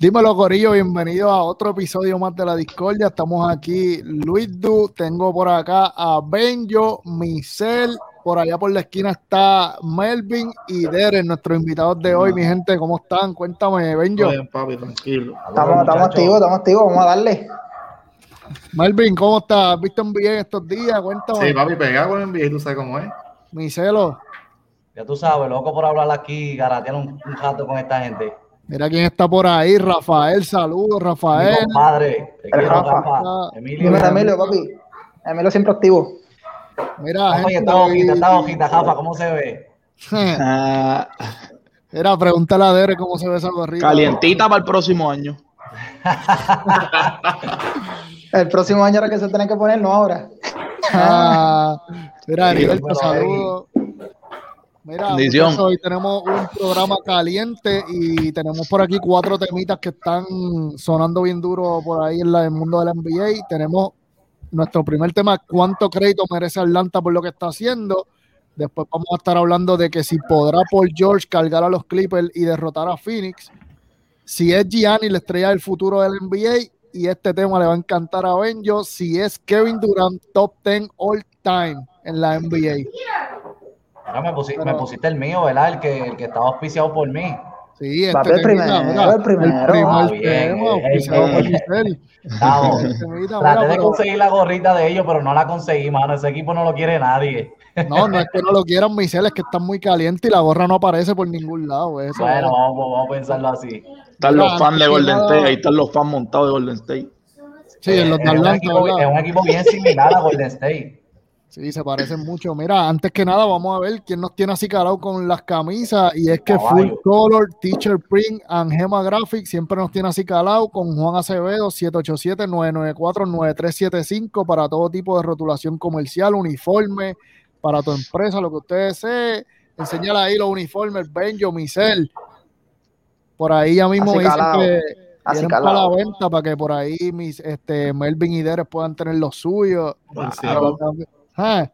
Dímelo, Corillo, bienvenido a otro episodio más de la Discordia. Estamos aquí, Luis Du, tengo por acá a Benjo, Michelle, por allá por la esquina está Melvin y Derek, nuestros invitados de hoy. Mi gente, ¿cómo están? Cuéntame, Benjo. Bien, papi, tranquilo. Estamos, estamos activos, estamos activos, vamos a darle. Melvin, ¿cómo estás? ¿Has visto NBA estos días? Cuéntame. Sí, papi, pegado con NBA, tú sabes cómo es. Micelo. Ya tú sabes, loco por hablar aquí, garatear un, un rato con esta gente. Mira quién está por ahí, Rafael, saludos, Rafael. Mi compadre, te quiero, Rafa. Rafa. Dime, Emilio, papi. Emilio siempre activo. Mira, Oye, gente, esta hojita, esta hojita, Rafa, ¿cómo se ve? Ah, Mira, pregúntale a Derek cómo se ve esa gorrita. calientita para el próximo año. El próximo año era que se tiene que poner, no ahora. Ah, mira, Heriberto, saludos. Mira, muchachos, hoy tenemos un programa caliente y tenemos por aquí cuatro temitas que están sonando bien duro por ahí en la- el mundo del NBA. Tenemos nuestro primer tema, ¿cuánto crédito merece Atlanta por lo que está haciendo? Después vamos a estar hablando de que si podrá Paul George cargar a los Clippers y derrotar a Phoenix. Si es Gianni la estrella del futuro del NBA. Y este tema le va a encantar a Benjo. Si es Kevin Durant, top 10 all time en la NBA. Ahora me, pusi- Pero- me pusiste el mío, ¿verdad? El que, el que estaba auspiciado por mí. Sí, este primero, mira, el primero. primer Ah, bien, tema, eh, eh, eh. Vamos. Traté de pero- conseguir la gorrita de ellos, pero no la conseguí, mano. Ese equipo no lo quiere nadie. No, no es que no lo quieran, Michelle, es que están muy calientes y la gorra no aparece por ningún lado. Eso, Bueno, vamos, vamos a pensarlo así. Están los fans de Golden State, ahí están los fans montados de Golden State. sí, en los de es, un es un equipo bien similar a Golden State. Sí, se parecen mucho. Mira, antes que nada, vamos a ver quién nos tiene así calado con las camisas. Y es que. Full Color, Teacher Print, and Gema Graphics siempre nos tiene así calado con Juan Acevedo, 787-994-9375 para todo tipo de rotulación comercial, uniforme, para tu empresa, lo que usted desee. Enseñale ahí los uniformes, Benjo, Micel. Por ahí ya mismo dicen calado. que Así para la venta para que por ahí mis, este, Melvin y Derek puedan tener los suyos. Sí. Ah,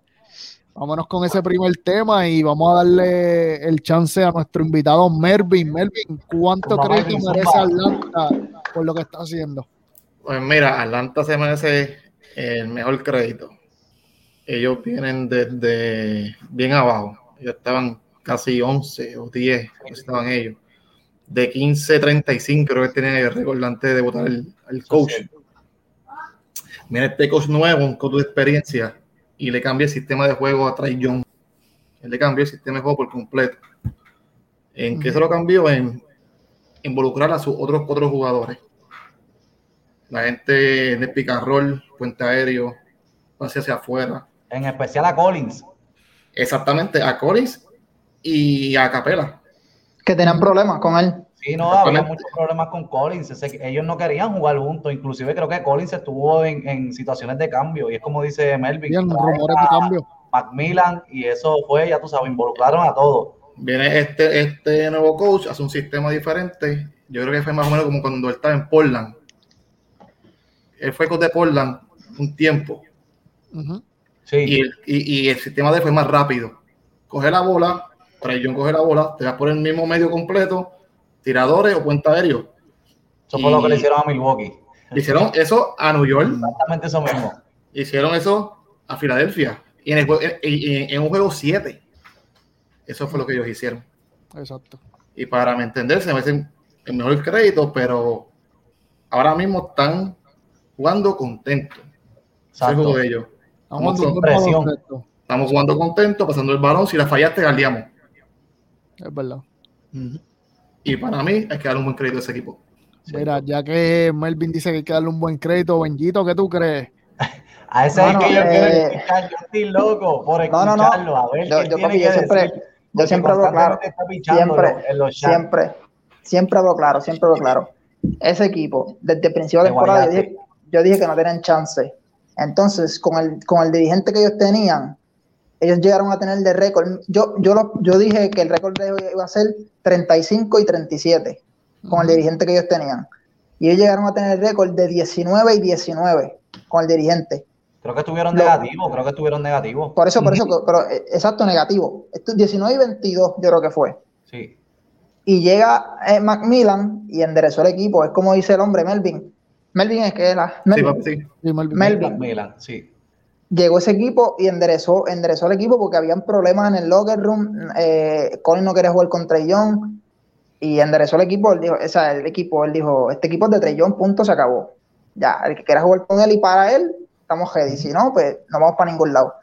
Vámonos con ese primer tema y vamos a darle el chance a nuestro invitado Melvin. Melvin, ¿cuánto crees que merece. Atlanta por lo que está haciendo? Pues mira, Atlanta se merece el mejor crédito. Ellos vienen desde bien abajo. Ellos estaban casi 11 o 10, estaban ellos. De 15-35 creo que tenían el récord antes de votar el coach. Mira este coach nuevo, con tu experiencia, y le cambia el sistema de juego a Trae Young. Él le cambió el sistema de juego por completo. ¿En qué se lo cambió? En involucrar a sus otros otros jugadores. La gente en el roll, puente aéreo, pase hacia afuera. En especial a Collins. Exactamente, a Collins y a Capela. Que tenían problemas con él. Sí, no, había muchos problemas con Collins. Ese- ellos no querían jugar juntos. Inclusive creo que Collins estuvo en, en situaciones de cambio. Y es como dice Melvin. Bien, rumores de cambio. Macmillan y eso fue, ya tú sabes, involucraron a todos. Viene este, este nuevo coach, hace un sistema diferente. Yo creo que fue más o menos como cuando él estaba en Portland. Él fue coach de Portland un tiempo. Sí, y el, y, y el sistema de él fue más rápido. Coge la bola, Trae Young coge la bola, te vas por el mismo medio completo, tiradores o puente aéreo. eso fue lo que le hicieron a Milwaukee. Le hicieron eso a New York, Exactamente eso mismo. hicieron eso a Filadelfia y en, el jue- en- en- en un juego 7. Eso fue lo que ellos hicieron. Exacto. Y para me entender, se merecen el mejor crédito, pero ahora mismo están jugando contentos. Exacto. de ellos. Estamos baloncesto. Estamos jugando contentos, pasando el balón. Si la fallaste, guardiamos. Es verdad. Y para mí hay que darle un buen crédito a ese equipo. Mira, ya que Melvin dice que hay que darle un buen crédito, Benjito, ¿qué tú crees? A ese es que yo quiero eh, escuchar. Yo estoy loco por No, no, no. A ver Yo, yo, papi, siempre, decir, yo siempre hablo claro. Siempre, en los chats. siempre, siempre hablo claro, siempre hablo claro. Ese equipo, desde el principio de Te temporada, yo dije, yo dije que no tenían chance. Entonces, con el, con el dirigente que ellos tenían, ellos llegaron a tener de récord. Yo, yo, lo- yo dije que el récord de ellos iba a ser 35 y 37 con el dirigente que ellos tenían. Y ellos llegaron a tener el récord de 19 y 19 con el dirigente. Creo que estuvieron negativos, creo que estuvieron negativos. Por eso, por eso, pero eh, exacto, negativo. Esto, 19 y 22 yo creo que fue. Sí. Y llega eh, Macmillan y enderezó el equipo. Es como dice el hombre Melvin. Melvin es que era. Sí, Melvin. sí. Sí, Melvin. Sí. Llegó ese equipo y enderezó, enderezó el equipo porque habían problemas en el locker room. Eh, Colin no quería jugar con Young y enderezó el equipo. Él dijo, o sea, el equipo, él dijo, este equipo es de Trey Young, punto, se acabó. Ya, el que quiera jugar con él y para él, estamos ready. Si no, pues no vamos para ningún lado.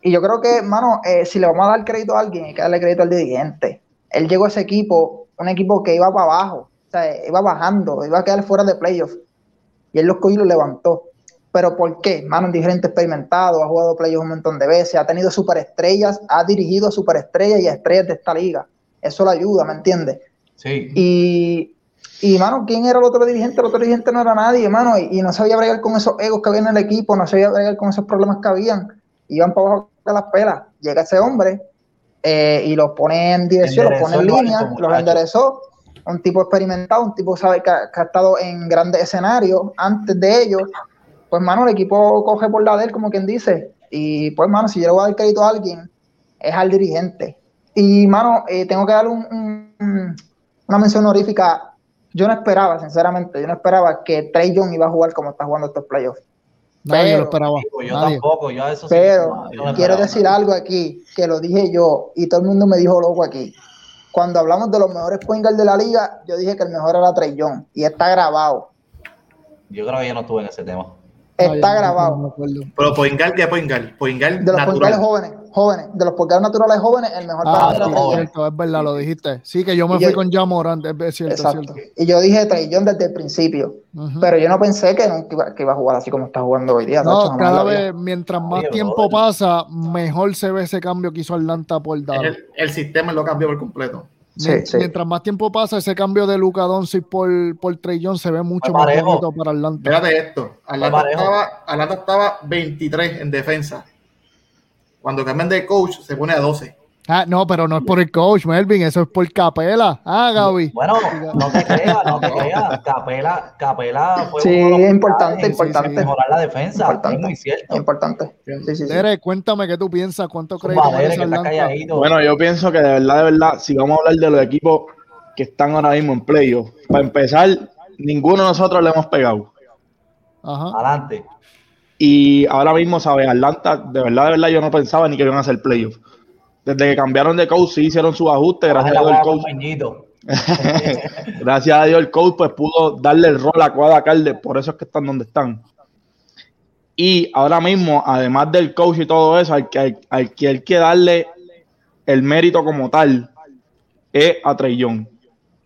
Y yo creo que, mano, eh, si le vamos a dar crédito a alguien, hay que darle crédito al dirigente. Él llegó a ese equipo, un equipo que iba para abajo, o sea, iba bajando, iba a quedar fuera de playoffs. Y él los cogió y lo levantó. ¿Pero por qué? Mano, un dirigente experimentado, ha jugado playoffs un montón de veces, ha tenido superestrellas, ha dirigido a superestrellas y a estrellas de esta liga. Eso le ayuda, ¿me entiendes? Sí. Y, y, mano, ¿quién era el otro dirigente? El otro dirigente no era nadie, mano, y, y no sabía bregar con esos egos que había en el equipo, no sabía bregar con esos problemas que habían. Iban para abajo de las pelas. Llega ese hombre eh, y los pone en dirección, los pone en Enderezó línea, los muchacho. enderezó. Un tipo experimentado, un tipo sabe que que ha estado en grandes escenarios antes de ellos. Pues, mano, el equipo coge por la de él, como quien dice. Y, pues, mano, si yo le voy a dar crédito a alguien, es al dirigente. Y, mano, eh, tengo que darle un- un- una mención honorífica. Yo no esperaba, sinceramente, yo no esperaba que Trey Young iba a jugar como está jugando estos playoffs. Nadie Pero- lo esperaba. Yo Nadie. tampoco, yo a eso sí, Pero no, yo quiero decir algo aquí, que lo dije yo y todo el mundo me dijo loco aquí. Cuando hablamos de los mejores point guard de la liga, yo dije que el mejor era Trey Young y está grabado. Yo creo que yo no estuve en ese tema. No, Está no- no grabado. me acuerdo. Pero Poingal, ¿qué es Poingal? Poingal De los natural. jóvenes, jóvenes, de los point guards naturales jóvenes, el mejor para Ah, Trey es cierto, es verdad, lo dijiste. Sí, que yo me Y fui yo- con Jamorant, es es cierto, es Exacto. cierto. Y yo dije Trey desde el principio, pero yo no pensé que nunca iba, que iba a jugar así como está jugando hoy día. No, cada vez, mientras más tiempo pasa, mejor se ve ese cambio que hizo Atlanta por Es Dallas. El, el sistema lo cambió por completo. Sí, Mien- sí. Mientras más tiempo pasa, ese cambio de Luca Doncic por, por Trey Young se ve mucho más bonito para Atlanta. Fíjate esto. Atlanta estaba, Atlanta estaba 23 en defensa. Cuando cambian de coach, se pone a 12. Ah, no, pero no es por el coach, Melvin, eso es por Capela. Ah, Gaby. Bueno, no te creas, no te creas. Capela, Capela fue Sí, uno de los es importante, en importante. mejorar la defensa. Importante. Es muy cierto. Importante. Sí, sí, sí. Dere, cuéntame qué tú piensas, cuánto crees que que. Bueno, yo pienso que de verdad, de verdad, si vamos a hablar de los equipos que están ahora mismo en playoff, para empezar, ninguno de nosotros le hemos pegado. Ajá. Adelante. Y ahora mismo, ¿sabes? Atlanta, de verdad, de verdad, yo no pensaba ni que iban a hacer playoff. Desde que cambiaron de coach, sí hicieron sus ajustes, gracias a Dios el coach. Gracias a Dios el coach pues pudo darle el rol a Cuadra Calde, por eso es que están donde están. Y ahora mismo, además del coach y todo eso, al que, al, al que hay que darle el mérito como tal es a Trey Young.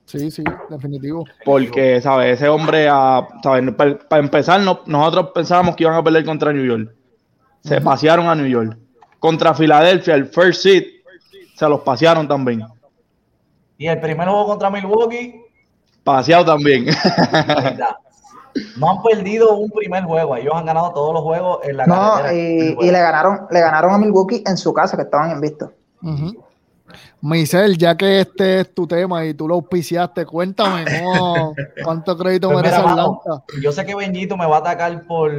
Sí, sí, definitivo. Porque, ¿sabes? Ese hombre, a- ¿sabes? Para, para empezar, no- nosotros pensábamos que iban a perder contra New York. Se pasearon a New York. Contra Filadelfia, el first seed, se los pasearon también. Y el primer juego contra Milwaukee, Paseado también. No han perdido un primer juego. Ellos han ganado todos los juegos en la No, carretera. y, y le ganaron, le ganaron a Milwaukee en su casa, que estaban invictos. Ujú. Michelle, ya que este es tu tema y tú lo auspiciaste, cuéntame cómo, cuánto crédito Pues merece mira, mano, Atlanta. yo sé que Benjito me va a atacar por,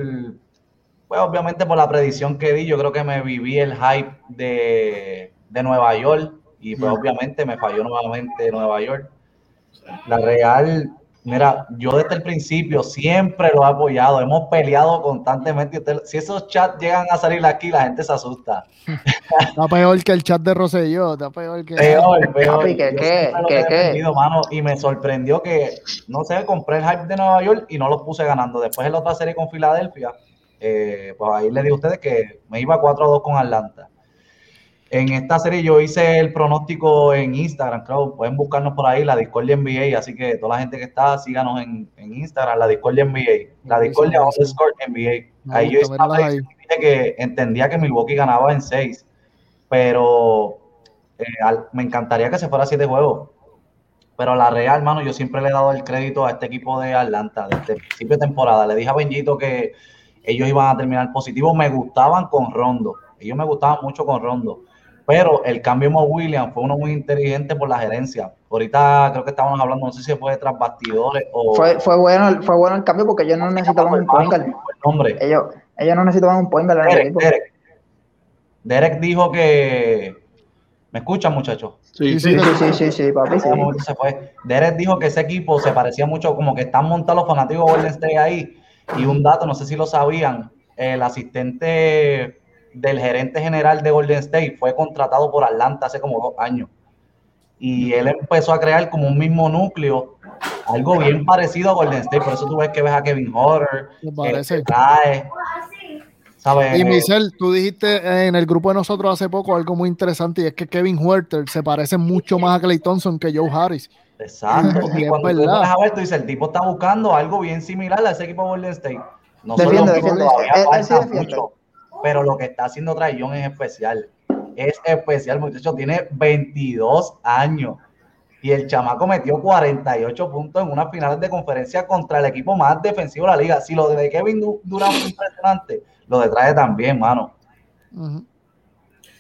pues obviamente por la predicción que di. Yo creo que me viví el hype de, de Nueva York y pues obviamente me falló nuevamente Nueva York. La Real, mira, yo desde el principio siempre lo he apoyado. Hemos peleado constantemente. Usted- si esos chats llegan a salir aquí, la gente se asusta. Está peor que el chat de Rosselló, está peor que... Peor, peor. ¿qué, qué, qué, qué? mano, y me sorprendió que, no sé, compré el hype de Nueva York y no lo puse ganando. Después en la otra serie con Filadelfia, eh, pues ahí les dije a ustedes que me iba 4-2 con Atlanta. En esta serie yo hice el pronóstico en Instagram, creo, pueden buscarnos por ahí, la Discordia NBA, así que toda la gente que está, síganos en, en Instagram, la Discordia NBA, la Discordia underscore NBA. Me Ahí yo míralas ahí. dije que entendía que Milwaukee ganaba en 6, pero eh, al- me encantaría que se fuera a 7 juegos. Pero la Real, hermano, yo siempre le he dado el crédito a este equipo de Atlanta desde el principio de temporada. Le dije a Benjito que ellos iban a terminar positivos. Me gustaban con Rondo. Ellos me gustaban mucho con Rondo. Pero el cambio de Mo Williams fue uno muy inteligente por la gerencia. Ahorita creo que estábamos hablando, no sé si fue tras bastidores o. Fue, fue, bueno, el- fue bueno el cambio porque ellos no necesitaban un point guard. Ellos, ellos no necesitaban un point guard Derek. Derek. Derek dijo que, ¿Me escuchan, muchachos? Sí, sí, sí, sí, sí, papi, sí. Se fue. Derek dijo que ese equipo se parecía mucho, como que están montados los fanáticos de Golden State ahí. Y un dato, no sé si lo sabían, el asistente del gerente general de Golden State fue contratado por Atlanta hace como dos años. Y él empezó a crear como un mismo núcleo, algo bien parecido a Golden State. Por eso tú ves que ves a Kevin Horner, que y Michelle, tú dijiste en el grupo de nosotros hace poco algo muy interesante y es que Kevin Huerter se parece mucho más a Clay Thompson que Joe Harris. Exacto. Y, cuando tú a ver, tú dices, el tipo está buscando algo bien similar a ese equipo de Golden State. No defiende, defiende. mucho, pero lo que está haciendo Traillón es especial. Es especial, muchacho. Tiene 22 años y el chamaco metió 48 puntos en unas finales de conferencia contra el equipo más defensivo de la liga. Si lo de Kevin Durant fue impresionante, lo de trae también, mano.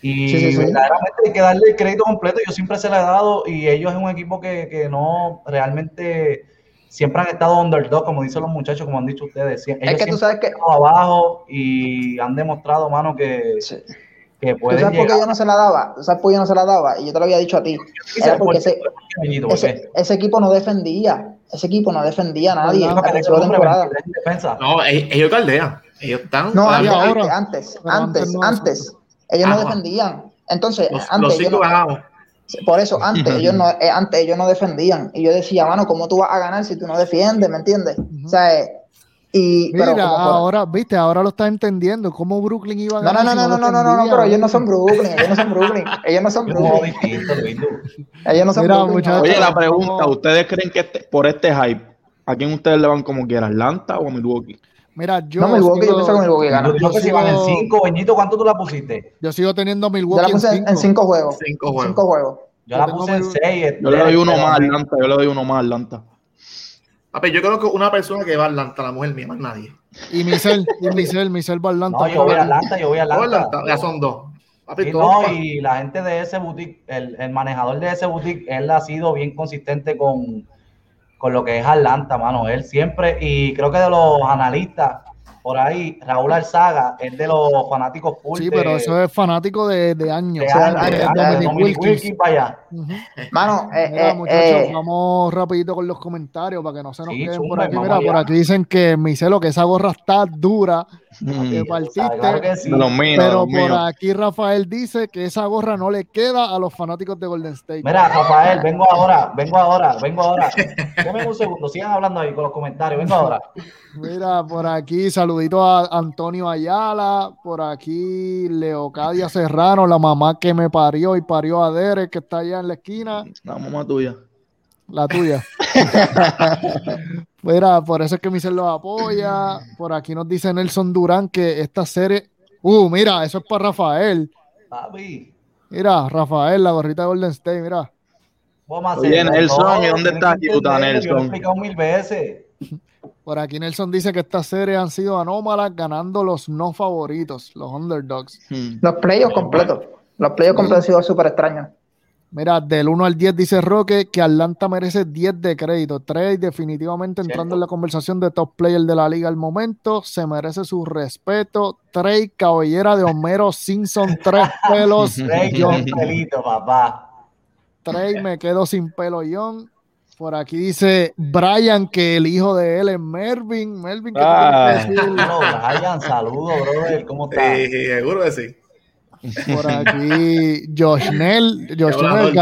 Y verdaderamente hay que darle el crédito completo. Yo siempre se le he dado y ellos es un equipo que, no realmente siempre han estado underdog, como dicen los muchachos, como han dicho ustedes. Ellos es que tú sabes que abajo y han demostrado, mano, que, que pueden ¿Tú sabes por qué yo no se la daba? ¿Tú sabes por qué yo no se la daba? Y yo te lo había dicho a ti. Era porque ese, ese, equipo no defendía. Ese equipo no defendía a nadie. No, no, ellos caldean. Ellos están. No, ahora, antes, antes, antes, Ellos no defendían. Entonces, antes. ellos no, por eso, antes ellos, no, eh, antes ellos no defendían. Y yo decía, mano, ¿cómo tú vas a ganar si tú no defiendes? ¿Me entiendes? O sea, eh, y, Mira, ahora, viste, ahora lo estás entendiendo. ¿Cómo Brooklyn iba a ganar? No, no, no, no, no, no, no, pero ellos no son Brooklyn. Ellos no son Brooklyn. Ellos no son Brooklyn. ellos no son Brooklyn. Oye, la pregunta: ¿Ustedes creen que este, por este hype, a quién ustedes le van como quiera? ¿Atlanta o a Milwaukee? Mira, yo. No, Milwaukee, yo pienso que Milwaukee gana. Yo creo que si van en 5, Beñito, ¿cuánto tú la pusiste? Yo sigo teniendo Milwaukee. Yo la puse en 5 juegos. 5 juegos. juegos. Yo, la puse en 6. Yo le doy uno más a Atlanta. Yo le doy uno más a Atlanta. Papi, yo creo que una persona que va a Atlanta, la mujer mía, más nadie. Y Michelle, y Michelle, Michelle va a Atlanta. No, yo voy a Atlanta, yo voy a Atlanta. Ya son dos. Papi, y, no, y la gente de ese boutique, el, el manejador de ese boutique, él ha sido bien consistente con, con lo que es Atlanta, mano. Él siempre, y creo que de los analistas, por ahí, Raúl Alzaga es de los fanáticos full Sí, pero eso es fanático de, de años. De años, Wilkins. para Mano, eh, Mira, eh, muchachos, eh, vamos rapidito con los comentarios para que no se nos queden por aquí. Mira, por aquí dicen que Miselo, que esa gorra está dura. Mm. partiste, pero por aquí Rafael dice que esa gorra no le queda a los fanáticos de Golden State. Mira, Rafael, vengo ahora, vengo ahora, vengo ahora. Dame un segundo, sigan hablando ahí con los comentarios, vengo ahora. Mira, por aquí, saludito a Antonio Ayala, por aquí Leocadia Serrano, la mamá que me parió y parió a Derek, que está allá en la esquina. La mamá tuya. La tuya. Mira, por eso es que Michelle los apoya. Por aquí nos dice Nelson Durán que esta serie. Uh, mira, eso es para Rafael. Papi. Mira, Rafael, la gorrita de Golden State, mira. Oye, Nelson, ¿y dónde está Utah, Nelson? Yo lo he explicado mil veces. Por aquí Nelson dice que estas series han sido anómalas, ganando los no favoritos, los underdogs. Hmm. Los playoffs completos. Los playoffs completos han sido súper extraños. Mira, del 1 al 10 dice Roque que Atlanta merece 10 de crédito. 3 definitivamente entrando en la conversación de top player de la liga al momento. Se merece su respeto. Trey, cabellera de Homero Simpson, tres pelos. Trey, pelito, papá. Trey, me quedo sin pelo, John. Por aquí dice Brian que el hijo de él es Mervin. Mervin, ¿qué ah. Brian, saludos, brother. ¿Cómo estás? Sí, seguro que sí. Por aquí, Josh Nell, Josh Nell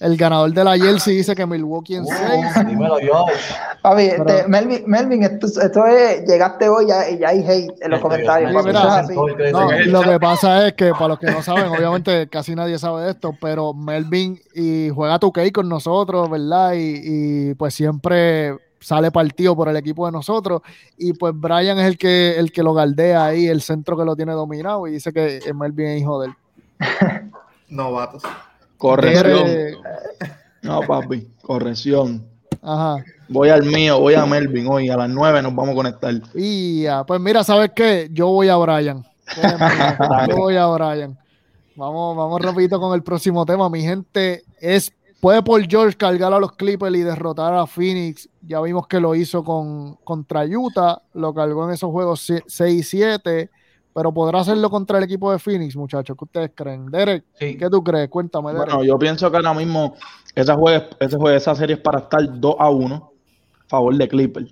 el, ganador de la Jersey dice que Milwaukee en 6. Uh, dímelo, Josh. Papi, Melvin, Melvin esto, es, llegaste hoy y ya hay hate en los comentarios. lo que pasa es que, para los que no saben, obviamente casi nadie sabe de esto, pero Melvin y juega tu cake con nosotros, ¿verdad? Y, y pues siempre sale partido por el equipo de nosotros y pues Brian es el que el que lo galdea ahí, el centro que lo tiene dominado y dice que Melvin es hijo de él. Novatos. Corrección. No, papi, corrección. Ajá. Voy al mío, voy a Melvin hoy, a las 9 nos vamos a conectar. Y pues mira, ¿sabes qué? Yo voy a Brian. Yo voy a Brian. Vamos, vamos rapidito con el próximo tema. Mi gente, es Puede por George cargar a los Clippers y derrotar a Phoenix. Ya vimos que lo hizo con, contra Utah. Lo cargó en esos juegos 6 y 7. Pero podrá hacerlo contra el equipo de Phoenix, muchachos. ¿Qué ustedes creen? Derek, Sí. ¿qué tú crees? Cuéntame, Derek. Bueno, yo pienso que ahora mismo esa, juega, ese juega- esa serie es para estar 2 a 1 a favor de Clipper.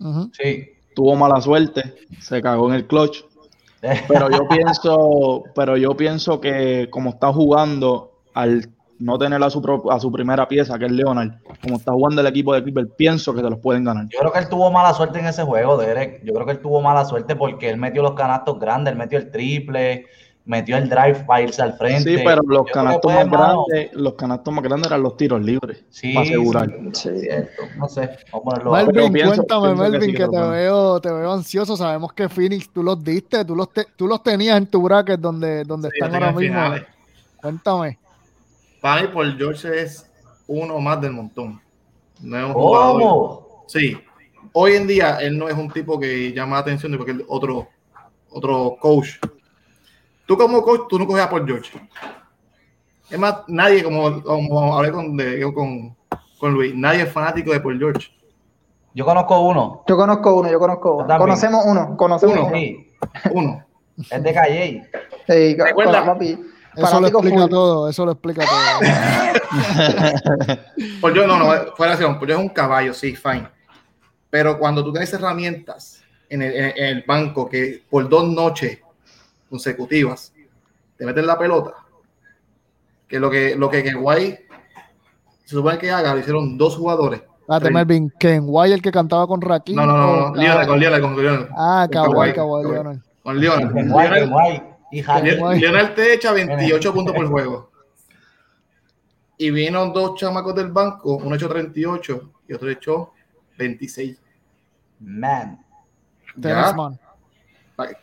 Ujú. Sí. Tuvo mala suerte, se cagó en el clutch. Pero yo pienso, pero yo pienso que como está jugando, al no tener a su, pro- a su primera pieza, que es Leonard, como está jugando el equipo de Clipper, pienso que se los pueden ganar. Yo creo que él tuvo mala suerte en ese juego, Derek. Yo creo que él tuvo mala suerte porque él metió los canastos grandes, él metió el triple, metió el drive para irse al frente. Sí, pero los Yo canastos más grandes, los canastos más grandes eran los tiros libres, Sí, para asegurar. Sí. No sé, vamos a ponerlo. Melvin, pienso- cuéntame, pienso que Melvin, sí que, te veo, te veo ansioso. Sabemos que Phoenix tú los diste, tú los, te- tú los tenías en tu bracket donde, donde Sí, están ahora mismo. finales. Cuéntame. Para mí, Paul George es uno más del montón. No es un jugador. Sí. Hoy en día, él no es un tipo que llama la atención porque es otro, otro coach. Tú como coach, tú no coges a Paul George. Es más, nadie, como, como hablé con, de- con, con Luis, nadie es fanático de Paul George. Yo conozco uno. Yo conozco uno, yo conozco uno. también. Conocemos uno, conocemos Uno. uno. Sí, Uno. es de Calle. Sí, Recuerda- papi, Eso lo explica full. todo, eso lo explica todo. Paul George, no, no, fuera de acción. Paul George es un caballo, sí, fine. Pero cuando tú tienes herramientas en el, en- en el banco que por dos noches consecutivas te meten la pelota, que lo que lo que, que Guay se supone que haga, lo hicieron dos jugadores. Espérate, Sí. Melvin, Ken White, el que cantaba con Rakim. No, no, no, no, Lionel, con Lionel, con Lionel. Ah, Con Kawhi, Kawhi. Leonard. Con Lionel. Lionel, guay. Y Lionel te echa 28 puntos por juego. Y vino dos chamacos del banco, uno echó 38 y otro echó 26. Man.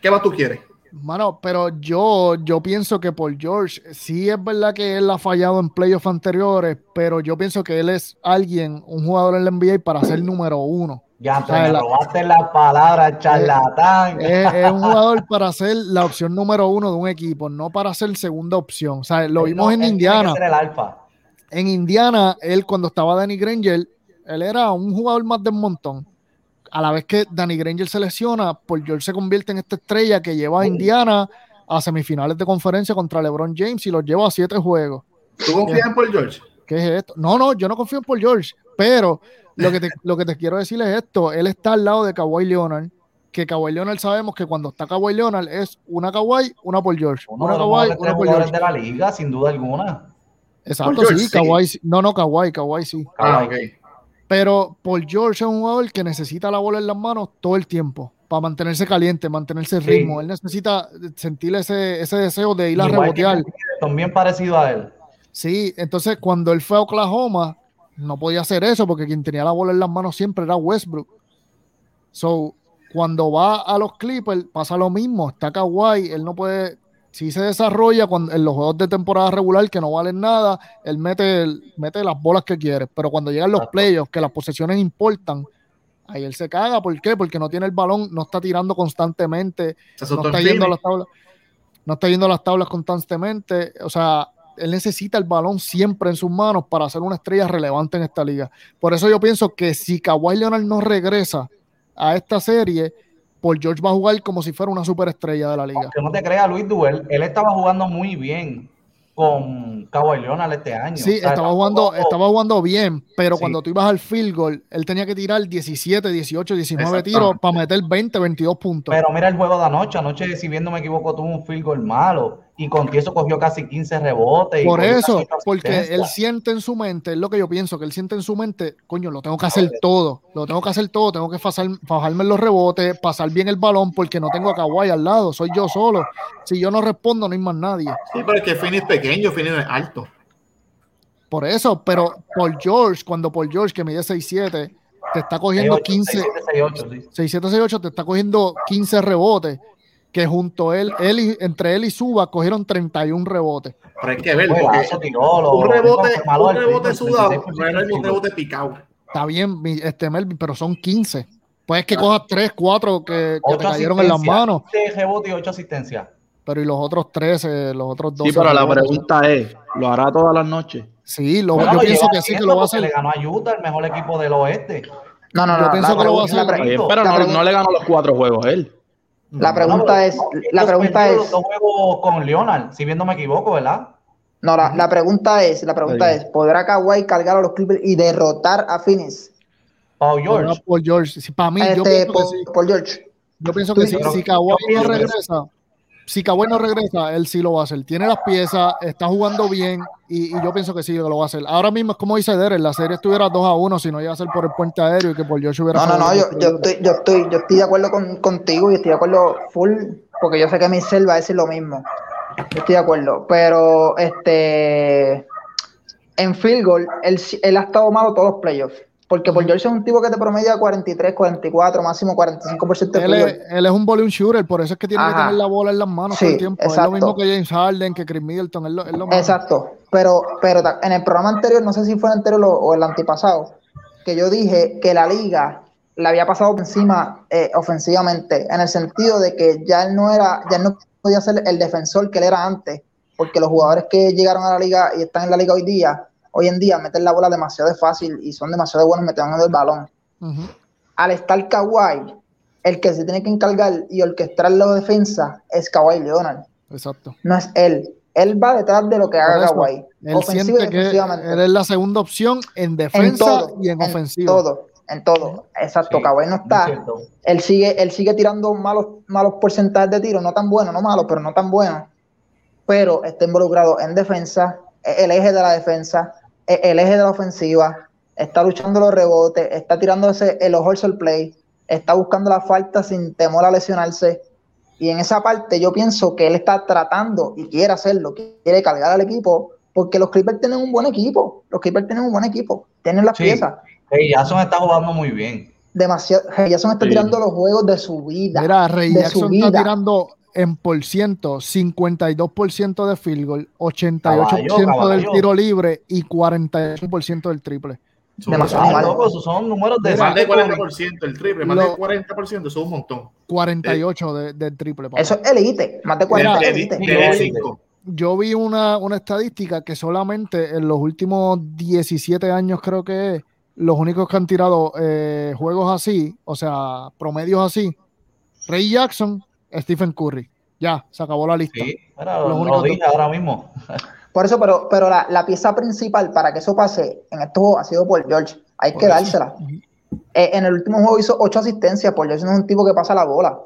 ¿Qué más tú quieres? Mano, pero yo, yo pienso que por George, sí es verdad que él ha fallado en playoffs anteriores, pero yo pienso que él es alguien, un jugador en la NBA para ser número uno. Ya, te sea, me la- robaste las palabras, charlatán. Es, es un jugador para ser la opción número uno de un equipo, no para ser segunda opción. O sea, lo vimos no- en Indiana. el alfa. En Indiana, él cuando estaba Danny Granger, él era un jugador más de un montón. A la vez que Danny Granger se lesiona, Paul George se convierte en esta estrella que lleva a Indiana a semifinales de conferencia contra LeBron James y los lleva a siete juegos. ¿Tú confías en Paul George? ¿Qué es esto? No, no, yo no confío en Paul George, pero lo que te, lo que te quiero decir es esto: él está al lado de Kawhi Leonard. Que Kawhi Leonard sabemos que cuando está Kawhi Leonard es una Kawhi, una Paul George. Uno Una Kawhi, una jugadores George. de la liga, sin duda alguna. Exacto, George, sí, sí. Kawhi. No, no, Kawhi, Kawhi sí. Ah, Kawhi. ok. Pero Paul George es un jugador que necesita la bola en las manos todo el tiempo para mantenerse caliente, mantenerse el Sí. ritmo. Él necesita sentir ese, ese deseo de ir a rebotear. Bien parecido a él. Sí, entonces cuando él fue a Oklahoma, no podía hacer eso porque quien tenía la bola en las manos siempre era Westbrook. So, cuando va a los Clippers, pasa lo mismo. Está Kawhi, él no puede. Si se desarrolla cuando, en los juegos de temporada regular que no valen nada, él mete, mete las bolas que quiere. Pero cuando llegan los playoffs, que las posesiones importan, ahí él se caga. ¿Por qué? Porque no tiene el balón, no está tirando constantemente no está yendo a las tablas, no está yendo a las tablas constantemente. O sea, él necesita el balón siempre en sus manos para ser una estrella relevante en esta liga. Por eso yo pienso que si Kawhi Leonard no regresa a esta serie, Paul George va a jugar como si fuera una superestrella de la liga. Que no te creas, Luis Duel, él estaba jugando muy bien con Kawhi Leonard este año. Sí, O sea, estaba jugando, estaba jugando bien, pero Sí. cuando tú ibas al field goal, él tenía que tirar 17, 18, 19 tiros para meter 20, 22 puntos. Pero mira el juego de anoche. Anoche, si bien no me equivoco, tuvo un field goal malo. Y con eso cogió casi 15 rebotes. Por eso, porque él siente en su mente, es lo que yo pienso, que él siente en su mente, coño, lo tengo que hacer todo, lo tengo que hacer todo, tengo que fajarme en los rebotes, pasar bien el balón, porque no tengo a Kawhi al lado, soy yo solo. Si yo no respondo, no hay más nadie. Sí, pero es que Phoenix es pequeño, no es alto. Por eso, pero Paul George, cuando Paul George, que mide 6'7, te está cogiendo 6'8, 15, 6'8, sí. 6'7, 6'8, te está cogiendo 15 rebotes, que junto a él, él y, entre él y Suba cogieron 31 rebotes. Pero hay que ver, porque Juegazo, tiró, lo- un rebote, un rebote sudado 36% no es un rebote picado. Está bien, mi- este Melvin, pero son 15. Puedes que cojas 3, 4 que, que te cayeron en las manos, 15 rebotes y 8 asistencias. pero y los otros 13, los otros 12. Sí, pero la pregunta es, ¿lo hará todas las noches? Sí, lo- Bueno, yo lo pienso que sí, que lo va a hacer. Le ganó a Utah, el mejor equipo del oeste. No, no, Yo no. pienso la que lo va a hacer. bien, pero no, no le ganó los cuatro juegos él. La pregunta es, la pregunta es, Los dos juegos con Leonard, si bien no me equivoco, ¿verdad? no, la, la pregunta es, la pregunta es, ¿podrá Kawhi cargar a los Clippers y derrotar a Phoenix? Paul George. Ahora Paul George. Sí, para mí, yo Este, pienso que por, sí. por George. Yo pienso que sí. Si Kawhi no yo- regresa, si Kawhi no regresa, él sí lo va a hacer. Tiene las piezas, está jugando bien y, y yo pienso que sí lo va a hacer. Ahora mismo es como dice Derek, la serie estuviera 2 a 1 si no iba a ser por el puente aéreo y que por George hubiera No, no, no, yo, estoy, yo estoy, yo estoy de acuerdo con, contigo y estoy de acuerdo full, porque yo sé que Michelle va a decir lo mismo. Yo estoy de acuerdo. Pero este en field goal, él, él ha estado malo todos los playoffs. Porque por George es un tipo que te promedia 43, 44, máximo 45% de Él es, él es un volume shooter, por eso es que tiene que tener la bola en las manos Sí, todo el tiempo. Es exacto. lo mismo que James Harden, que Chris Middleton, es lo, es lo mismo. Exacto. Pero, pero en el programa anterior, no sé si fue el anterior o, el antipasado, que yo dije que la liga le había pasado por encima eh, ofensivamente, en el sentido de que ya él no era, ya él no podía ser el defensor que él era antes, porque los jugadores que llegaron a la liga y están en la liga hoy día, hoy en día meten la bola demasiado fácil y son demasiado buenos metiendo el balón. Al estar Kawhi, el que se tiene que encargar y orquestar la defensa es Kawhi Leonard, Exacto. no es él. Él va detrás de lo que haga Kawhi, Él ofensivo y siente que defensivamente. él es la segunda opción en en defensa todo, y en, en ofensiva. todo, en todo. Exacto, Sí, Kawhi no está. Él sigue, él sigue tirando malos, malos porcentajes de tiro, no tan buenos, no malos, pero no tan buenos. Pero está involucrado en defensa, es el eje de la defensa, el eje de la ofensiva, está luchando los rebotes, está tirándose el hustle play, está buscando la falta sin temor a lesionarse. Y en esa parte yo pienso que él está tratando y quiere hacerlo, quiere cargar al equipo, porque los Clippers tienen un buen equipo, los Clippers tienen un buen equipo, tienen las Sí. piezas. Hey, Jason está jugando muy bien. Demasiado, Jason está Sí. tirando los juegos de su vida. Mira, Rey de Jackson su está vida. tirando en por ciento 52% de field goal, 88% Caballo, del tiro libre y 48% del triple. Demasiado mal. loco, esos son números de Más de cinco 40% el triple, más Lo- de 40%, eso es un montón. 48 de- del triple. papá. Eso es elite, más de 40 De- es de- elite. de- de Sí. cinco. Yo vi una, una estadística que solamente en los últimos 17 años creo que es, los únicos que han tirado eh, juegos así, o sea, promedios así, Ray Jackson, Stephen Curry. Ya, se acabó la lista. Sí, Los lo, dije ahora mismo. Por eso, pero, pero la, la pieza principal para que eso pase en estos juegos ha sido por George. Hay Por que eso. dársela. Eh, en el último juego hizo 8 asistencias. Por George no es un tipo que pasa la bola.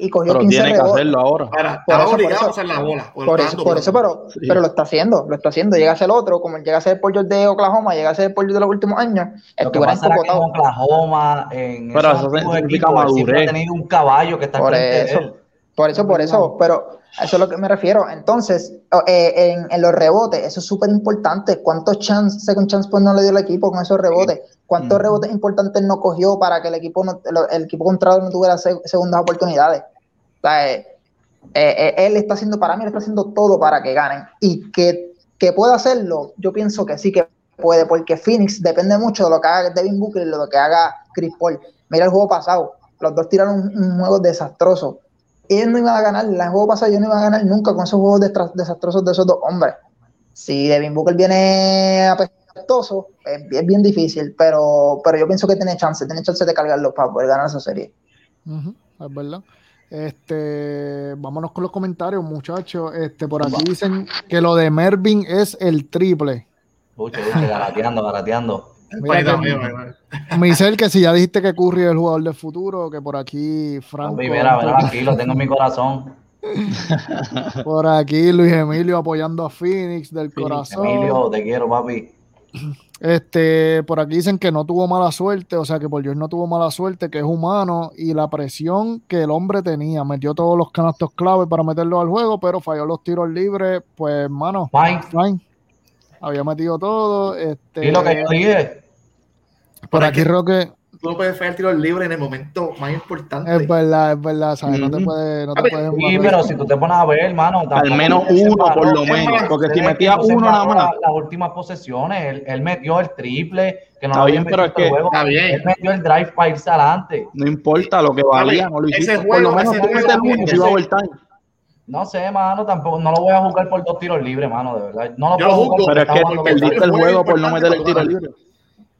Y cogió Pero 15 tiene que rebotes. hacerlo ahora. Ahora, Por eso, por obligado eso. a usar la bola. Por está eso, por eso pero, Sí. pero lo está haciendo, lo está haciendo. Llega a ser otro, como llega a ser por George de Oklahoma, llega a ser por George de los últimos años. Lo que Estuvieran pasa era que en. Oklahoma, en Pero esos eso significa madurez. ha tenido un caballo que está Por frente de eso. él. Por eso, por eso, pero eso es lo que me refiero. Entonces, eh, en, en los rebotes, eso es súper importante. ¿Cuántos chance, second chance pues no le dio el equipo con esos rebotes? ¿Cuántos rebotes importantes no cogió para que el equipo no, el, equipo contrario no tuviera se- segundas oportunidades? O sea, eh, eh, eh, él está haciendo, para mí, él está haciendo todo para que ganen. Y que, que pueda hacerlo, yo pienso que sí que puede, porque Phoenix depende mucho de lo que haga Devin Booker y de lo que haga Chris Paul. Mira el juego pasado, los dos tiraron un, un juego desastroso. Ellos no iban a ganar, el juego pasado ellos no iban a ganar nunca con esos juegos desastrosos de esos dos hombres. Si Devin Booker viene es, es bien difícil, pero, pero yo pienso que tiene chance, tiene chance de cargarlo para poder ganar esa serie. Es verdad. Este, vámonos con los comentarios, muchachos. Este, por aquí dicen que lo de Mervin es el triple. Luche, luche, garateando, garateando. Mira Panita que- si ya dijiste que Curry es el jugador del futuro, que por aquí Franco, Papi, mira, mira, aquí lo tengo en mi corazón. por aquí Luis Emilio apoyando a Phoenix del corazón. Emilio, te quiero, papi. Este, por aquí dicen que no tuvo mala suerte, o sea que por Dios no tuvo mala suerte, que es humano y la presión que el hombre tenía, metió todos los canastos clave para meterlo al juego, pero falló los tiros libres, pues hermano, Fine. fine. Había metido todo, este, Y lo que yo dije. por Por aquí aquí- Roque, Tú no puedes fallar tiros libres en el momento más importante. es verdad, es verdad, ¿sabes? No te puedes, no te puedes Sí, pero si tú te pones a ver, hermano. tampoco menos uno, por lo menos, más, porque si metía uno nada más. la- Las últimas posesiones, él, él metió el triple, que no Está lo había bien, pero metido es que- juego. Está bien. Él metió el drive para irse adelante. No importa lo que valía, no lo Ese hiciste. Por lo menos tú metes uno si va a overtime. No sé, mano, tampoco, no lo voy a jugar por dos tiros libres, mano, de verdad. No lo Yo puedo lo jugar Pero es que perdiste el juego por no meter el tiro libre.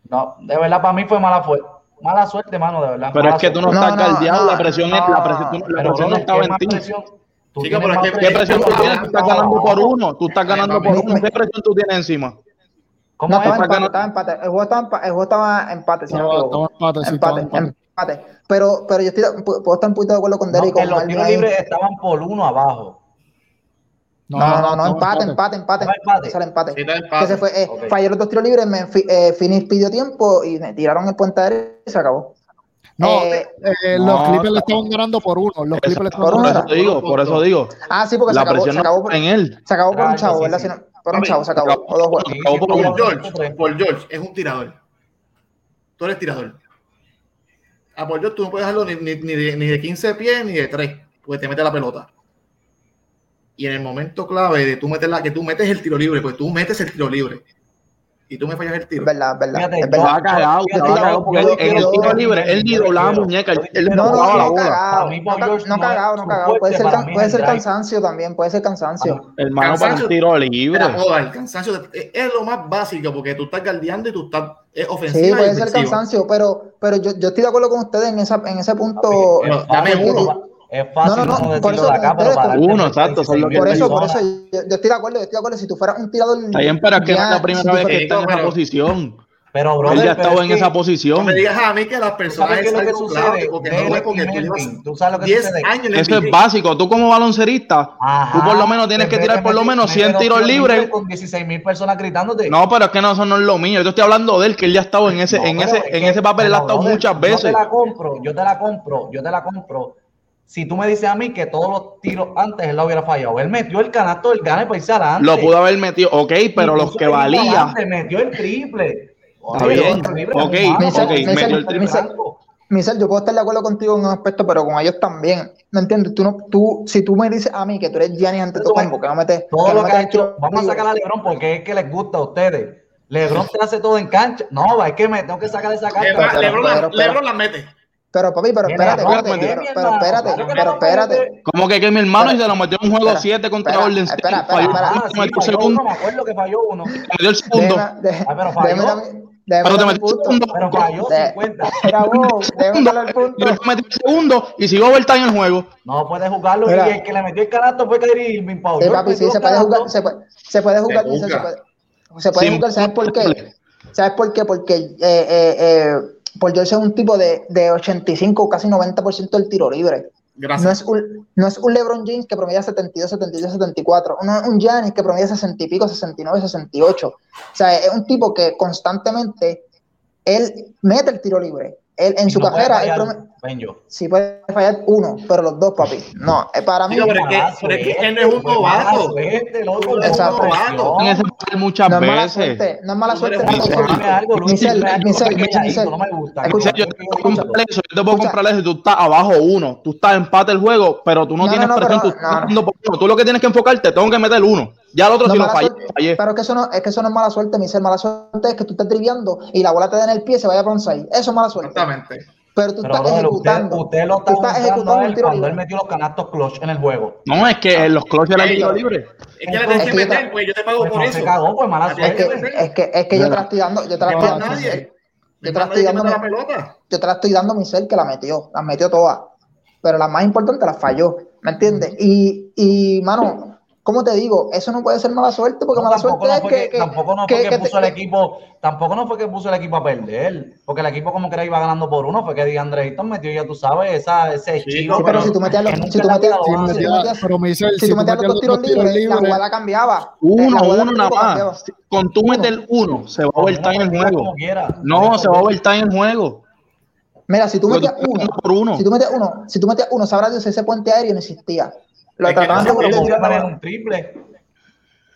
No, de verdad, para mí fue mala, fue, mala suerte, mano, de verdad. Pero es que tú no No, estás no, guardiado, no, la presión, es, no. la presión, la Pero, presión no estaba ¿qué en ti. presión? Tú Chica, tienes pero es que- ¿Qué presión tú tienes? Tú estás ganando por uno, tú estás ganando por uno. ¿Qué presión tú tienes encima? ¿Cómo No, es? estaba empate, estaba empate. El juego estaba, empa- el juego estaba empate, si no me Estaba- empate, sí, estaba empate, empate. empate. Pero, pero yo estoy, pu- puedo estar un poquito de acuerdo con No, Derek con los tiros libres estaban por uno abajo. No, no, no, no, empate, empate, empate. Empate. Que empate. se fue, eh, Ok. falló los dos tiros libres, me, fi- eh, Phoenix pidió tiempo y me tiraron el puente aéreo y se acabó. No, Eh, eh, no, los Clippers le estaban ganando por uno. Los Clippers le estaban por Por uno ganando eso te digo, por eso digo. ah, sí, porque se acabó, presión se no acabó, por, está en él. se acabó por un Ah, chavo, sí, ¿verdad? por un chavo se acabó. O dos por por. George, Paul George es un tirador. Tú eres tirador. A Paul George tú no puedes dejarlo ni, ni- ni de, ni de 15 pies ni de 3, porque te mete la pelota. Y en el momento clave de tú meter la, que tú metes el tiro libre, pues tú metes el tiro libre. Y tú me fallas el tiro. Es verdad, es verdad. Fíjate, es verdad. Cagado, en el tiro libre, él ni doblaba muñeca, él, No, no, empujaba la no bola. No, no no cagado, no cagado. Puede ser, para puede ser el cansancio también, puede ser cansancio. Hermano, para Cansancio. un tiro libre. El cansancio es, lo más básico porque tú estás guardiando y tú estás es ofensiva Sí, puede ser cansancio, pero, pero yo, yo estoy de acuerdo con ustedes en, esa, en ese punto. Dame uno. Uno- Es fácil No, no, no, por decirlo eso de acá, pero para Uno, exacto, lo que Por eso, por eso, yo, yo estoy de acuerdo, yo estoy de acuerdo. Si tú fueras un tirador. Está bien, pero es que no es ya, la primera si vez que está en esa pero- posición. Pero, Él brother, ya pero estaba es en que- esa No posición. me digas a mí que las ¿Tú sabes personas qué es lo que sucede? porque no es porque tú llevas Melvin, ¿tú sabes lo que 10 sucede? años Eso es básico. Tú como baloncerista, Ajá. tú por lo menos tienes que En vez tirar por lo menos 100 meter tiros libres. Con 16 mil personas gritándote. No, pero es que no, eso no es lo mío. Yo te estoy hablando de él, que él ya ha estado en ese, No, en ese, es en que- ese papel, él ha estado muchas Yo veces. te la compro, yo te la compro, yo te la compro. Si tú me dices a mí que todos los tiros antes él la hubiera fallado, él metió el canasto del gane para irse adelante. Lo pudo haber metido, ok, pero los que él valía. adelante, Metió el triple. Está bien, ok, metió el triple. Michel, yo puedo estar de acuerdo contigo en un aspecto, pero con ellos también. ¿Me entiendes? Tú no, tú, si tú me dices a mí que tú eres Gianni Antetokounmpo, que no metes, Todo que no lo que ha metes el hecho, tiro vamos a sacar a Lebron porque es que les gusta a ustedes. Lebron te hace todo en cancha. No, es que me tengo que sacar esa carta. Lebron, Lebron la mete. Pero papi, pero espérate, espérate, pero, pero espérate, pero espérate. Como que, que mi hermano y se lo metió en un juego espera, 7 contra espera, Golden State. espera, espera, Falló espera. Ah, sí, metió el falló segundo, uno, me acuerdo que falló uno. metió el segundo. Ah, pero falló. Pero te metió el punto. segundo. Pero falló De- 50. Mira, vos, déjame el punto. Y después metió el segundo y siguió overtime en el juego. No puede jugarlo. Mira. Y el que le metió el canasto fue Kyrie Irving, Paul. Sí, papi, sí, se puede jugar, se puede, se puede jugar, Se puede, jugar, ¿sabes por qué? ¿Sabes por qué? Porque eh, eh, Paul George es un tipo de, de 85, casi 90% del tiro libre. Gracias. No es, un, no es un LeBron James que promedia 72, 73, 74. No es un Giannis que promedia 60 y pico, 69, 68. O sea, es un tipo que constantemente él mete el tiro libre. Él, en Y su no carrera, él fallar, prome- Benjo. sí puede fallar uno, pero los dos, papi. No, eh, para mí. Digo, pero es que, pero es que él no es un mala novato. suerte, loco, no es Exacto. una presión. En ese papel muchas no veces. suerte, no es mala suerte. no me gusta. Escucha, yo te puedo comprar eso, yo te puedo comprar eso. Tú estás abajo uno, tú estás empate el juego, pero tú no, tienes presión. Tú lo que tienes que enfocarte, tengo que meter uno. Ya el otro No si es lo fallé, suerte, fallé. Pero es que eso no es que eso no es mala suerte, Michel. Mala suerte es que tú estés driviando y la bola te da en el pie y se vaya para un side. Eso es mala suerte. Exactamente. Pero tú Pero, estás brother, ejecutando. usted, usted lo está ejecutando él tiro cuando él metió los canastos clutch en el juego. No, es que en los clutches era el tiro libre. Es que le yo meter, pues yo te pago Pues por no eso. se cagó, pues mala Es Es que, suerte. es que, es que yo te la estoy dando, yo te la estoy dando, Yo te la estoy dando, la mi- yo te la estoy dando, Michel, que la metió, las metió todas. Pero la más importante las falló, ¿me entiendes? Y, y, mano, ¿cómo te digo? Eso no puede ser mala suerte, porque No, mala tampoco, suerte no es fue que, que, que- tampoco no que- fue que, que puso te- el equipo, tampoco no fue que puso el equipo a perder, porque el equipo como que era iba ganando por uno, fue que DeAndre Ayton metió, ya tú sabes, esa, ese Sí, chico. Sí, pero pero- si tú metías los, que si tú la metías, los dos tiros libres, la jugada cambiaba. Eh, Uno, jugada uno nada más. Con tú meter uno, se va a overtime el juego. No, se va a overtime el juego. Mira, si tú metías uno, jugando por uno. si tú metías uno, si tú metías uno, sabrás Dios ese puente aéreo no existía. Lo Es que trataban de volver a tirar la un triple.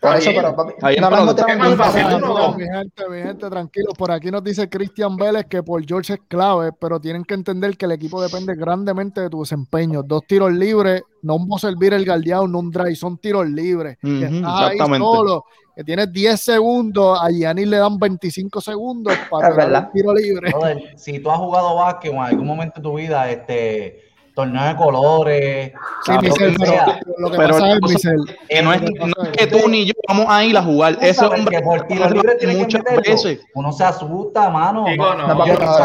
Por eso, pero papi, Está bien, nada más pero no tiraban ¿qué más un va a mi gente, mi gente, tranquilos. Por aquí nos dice Cristian Vélez que por George es clave, pero tienen que entender que el equipo depende grandemente de tu desempeño. Dos tiros libres, no un servir el guardián, no un drive, son tiros libres. Ujú, que estás ahí exactamente. solo, que tienes 10 segundos, a Giannis le dan 25 segundos para el tiro libre. Brother, si tú has jugado básquet o en algún momento de tu vida, este, torneo de colores. Sí, Michel, que pero sea. lo que Pero pasa es, Michel, Que no es, no es que tú ni yo vamos a ir a jugar. Hombre que por tiro libre tiene muchas veces. Uno se asusta, mano. Digo, no. No, Yo- no,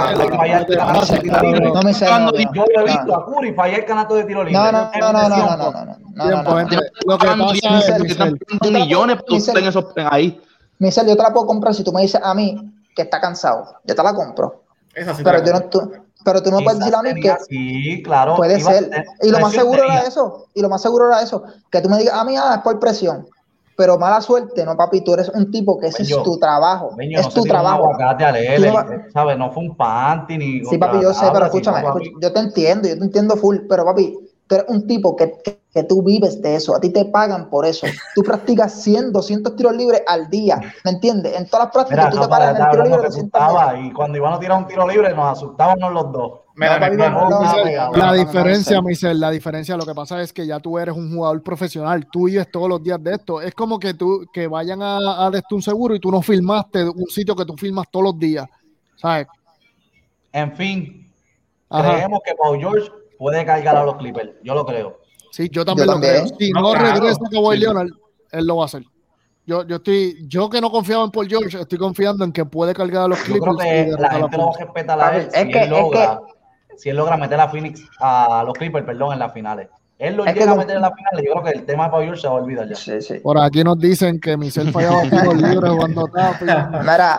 yo- he visto a Curry fallar el canasto de tiro libre. No, no, no, no, no, no, no, no, no, no, tiempo, no, no. gente. Lo que pasa es, que millones en esos ahí. Michel, yo te la puedo comprar si tú me dices a mí que está cansado. Yo te la compro. Pero yo no, pero tú no puedes decir a mí que Sí, claro. puede ser. Y lo más seguro era eso. Y lo más seguro era eso. Que tú me digas, a mí ah, es por presión. Pero mala suerte, no, papi. Tú eres un tipo que ese Bello, es tu trabajo. Bello, es no tu trabajo. aguacate a Lele, Tú no va- ¿sabes? No fue un panty ni. Sí, papi, yo sé, pero escúchame, yo te entiendo, yo te entiendo full, pero papi, tú eres un tipo que, que, que tú vives de eso, a ti te pagan por eso. Tú practicas 100, 200 tiros libres al día, ¿me entiendes? En todas las prácticas Mira, tú no te paras para en el tiro libre que 200 asustaba veces. y cuando iban a tirar un tiro libre nos asustábamos los dos. Mira, No, no, no, no, no, La no, no, diferencia, no, no. Michel, la diferencia, lo que pasa es que ya tú eres un jugador profesional, tú vives todos los días de esto. Es como que tú, que vayan a, a un seguro y tú no filmaste un sitio que tú filmas todos los días, ¿sabes? En fin, Ajá. creemos que Paul George puede cargar a los Clippers. Yo lo creo. Sí, yo también Yo lo también. creo. Si No, no, claro. regresa Kawhi Sí. Leonard, él lo va a hacer. Yo, yo estoy, yo que no confiaba en Paul George, estoy confiando en que puede cargar a los Yo Clippers. creo y que la a gente lo va a respetar a él si es que- él es logra, si él logra meter a Phoenix a los Clippers, perdón, en las finales. Él lo Es que llega a meter en las finales, yo creo que el tema de Paul George se va a olvidar ya. Sí, sí. Por aquí nos dicen que Michel fallaba tiros libres jugando tapi. Mira,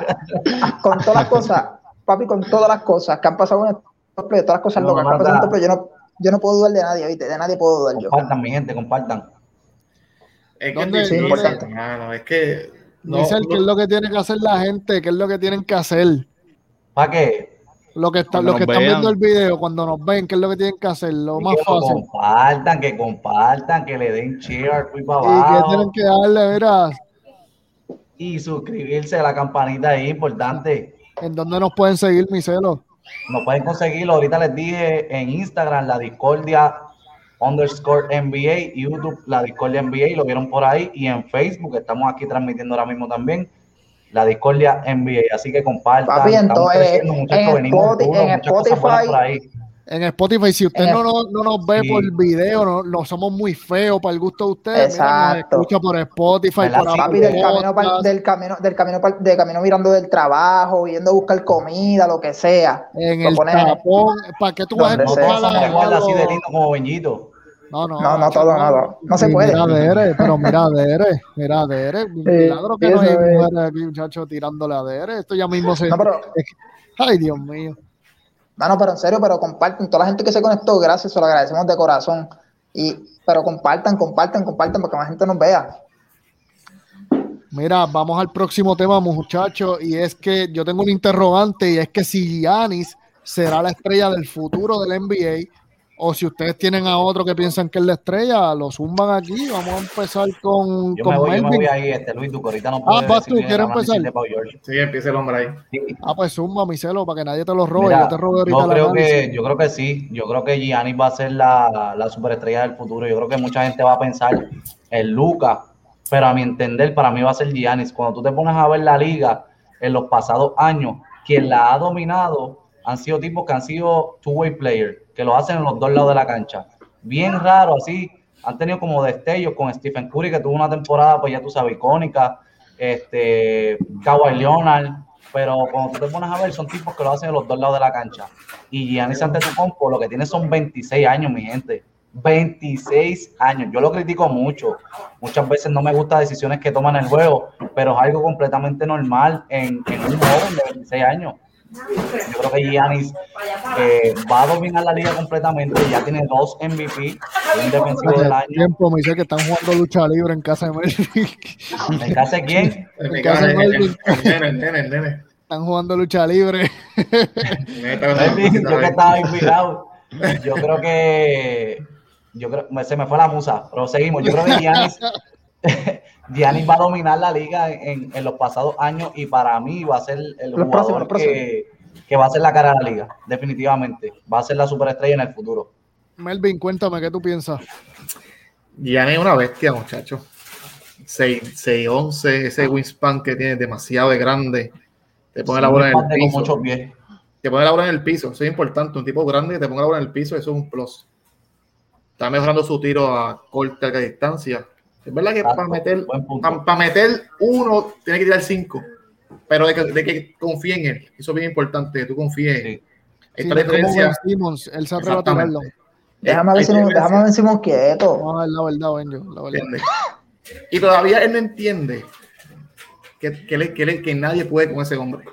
con todas las cosas, papi, con todas las cosas que han pasado en todas las cosas No, locas que no, no. yo no, yo no puedo dudar de nadie, ¿viste? De nadie puedo dudar yo. Compartan, mi gente, compartan. Es que ¿Dónde- es Sí, importante. hermano, es que no, Michel, ¿qué es lo que tiene que hacer la gente? ¿Qué es lo que tienen que hacer? ¿Para qué? Lo que está, los que están viendo el video, cuando nos ven, ¿qué es lo que tienen que hacer? Lo más que fácil. compartan, que compartan, que le den share, fui para Y que abajo. tienen que darle, mira, Y suscribirse a la campanita ahí, importante. en dónde nos pueden seguir, Micelo. Nos pueden conseguirlo, ahorita les dije en Instagram, la discordia underscore NBA, YouTube, la discordia NBA, lo vieron por ahí, y en Facebook, estamos aquí transmitiendo ahora mismo también, la discordia NBA, así que compartan, Papi, entonces, en duros, en Spotify- por ahí. En Spotify, si usted no, no, no nos ve Sí. por video, no, no somos muy feos para el gusto de ustedes, mira, nos Exacto. escucha por Spotify, por Papi, del camino, pa'l- del camino, del camino, de camino mirando del trabajo, yendo a buscar comida, lo que sea. en Lo el tapón, ¿para qué tú vas a a- igual así de lindo como Beñito. No, no, No, no todo, no, no, no se puede. Mira, Dere, pero mira, Dere, mira, Dere. Milagro que no hay mujeres aquí, muchachos, tirándole a Dere. Esto ya mismo se. No, pero- Ay, Dios mío. Mano, pero en serio, pero comparten. Toda la gente que se conectó, gracias, se lo agradecemos de corazón. Y, pero compartan, compartan, compartan, para que más gente nos vea. Mira, vamos al próximo tema, muchachos. Y es que yo tengo un interrogante, y es que si Giannis será la estrella del futuro del NBA, o si ustedes tienen a otro que piensan que es la estrella, lo zumban aquí. Vamos a empezar con, Yo con me voy, yo me voy ahí, este Luis Duco, ahorita no puedo Ah, vas tú, ¿quieres empezar? Sí, empieza el hombre ahí. Sí. Ah, pues zumba, mi celo, para que nadie te lo robe. Mira, yo te ahorita el creo análisis. que, yo creo que sí, yo creo que Giannis va a ser la, la superestrella del futuro. Yo creo que mucha gente va a pensar en Luca, pero a mi entender, para mí va a ser Giannis. Cuando tú te pones a ver la liga en los pasados años, quien la ha dominado han sido tipos que han sido two-way players, que lo hacen en los dos lados de la cancha. Bien raro, así. Han tenido como destellos con Stephen Curry, que tuvo una temporada, pues ya tú sabes, icónica. Este, Kawhi Leonard, pero cuando tú te pones a ver, son tipos que lo hacen en los dos lados de la cancha. Y Giannis Antetokounmpo lo que tiene son 26 años, mi gente. 26 años. Yo lo critico mucho. Muchas veces no me gustan decisiones que toman el juego, pero es algo completamente normal en, en un joven de 26 años. Yo creo que Giannis eh, va a dominar la liga completamente. Ya tiene dos MVP, un defensivo del año. tiempo me dice que están jugando lucha libre en casa de Melvin. ¿En casa de quién? En casa de el, el, Melvin. están jugando lucha libre. Yo que estaba inspirado. Yo creo que. Yo creo, se me fue la musa, pero seguimos. Yo creo que Giannis, Giannis va a dominar la liga en, en los pasados años y para mí va a ser el Los jugador próximos, que, que va a ser la cara de la liga, definitivamente. Va a ser la superestrella en el futuro. Melvin, cuéntame, ¿qué tú piensas? Giannis es una bestia, muchacho. 6-11, ese wingspan que tiene demasiado de grande. Te pone la bola en el con piso. muchos pies. Te pone la bola en el piso. Eso es importante. Un tipo grande que te ponga la bola en el piso, eso es un plus. está mejorando su tiro a corta distancia. Es verdad que Exacto, para meter, para, meter uno tiene que tirar cinco, pero de que, de que confíe en él. Eso es bien importante, que tú confíes. Sí. Sí, Esta es la como Ben diferencia. Simmons, él se atreve a tirarlo. Déjame ver si déjame ver si quieto. No, es la verdad, Benjo, la verdad. Y todavía él no entiende que, que, le- que le- que nadie puede con ese hombre.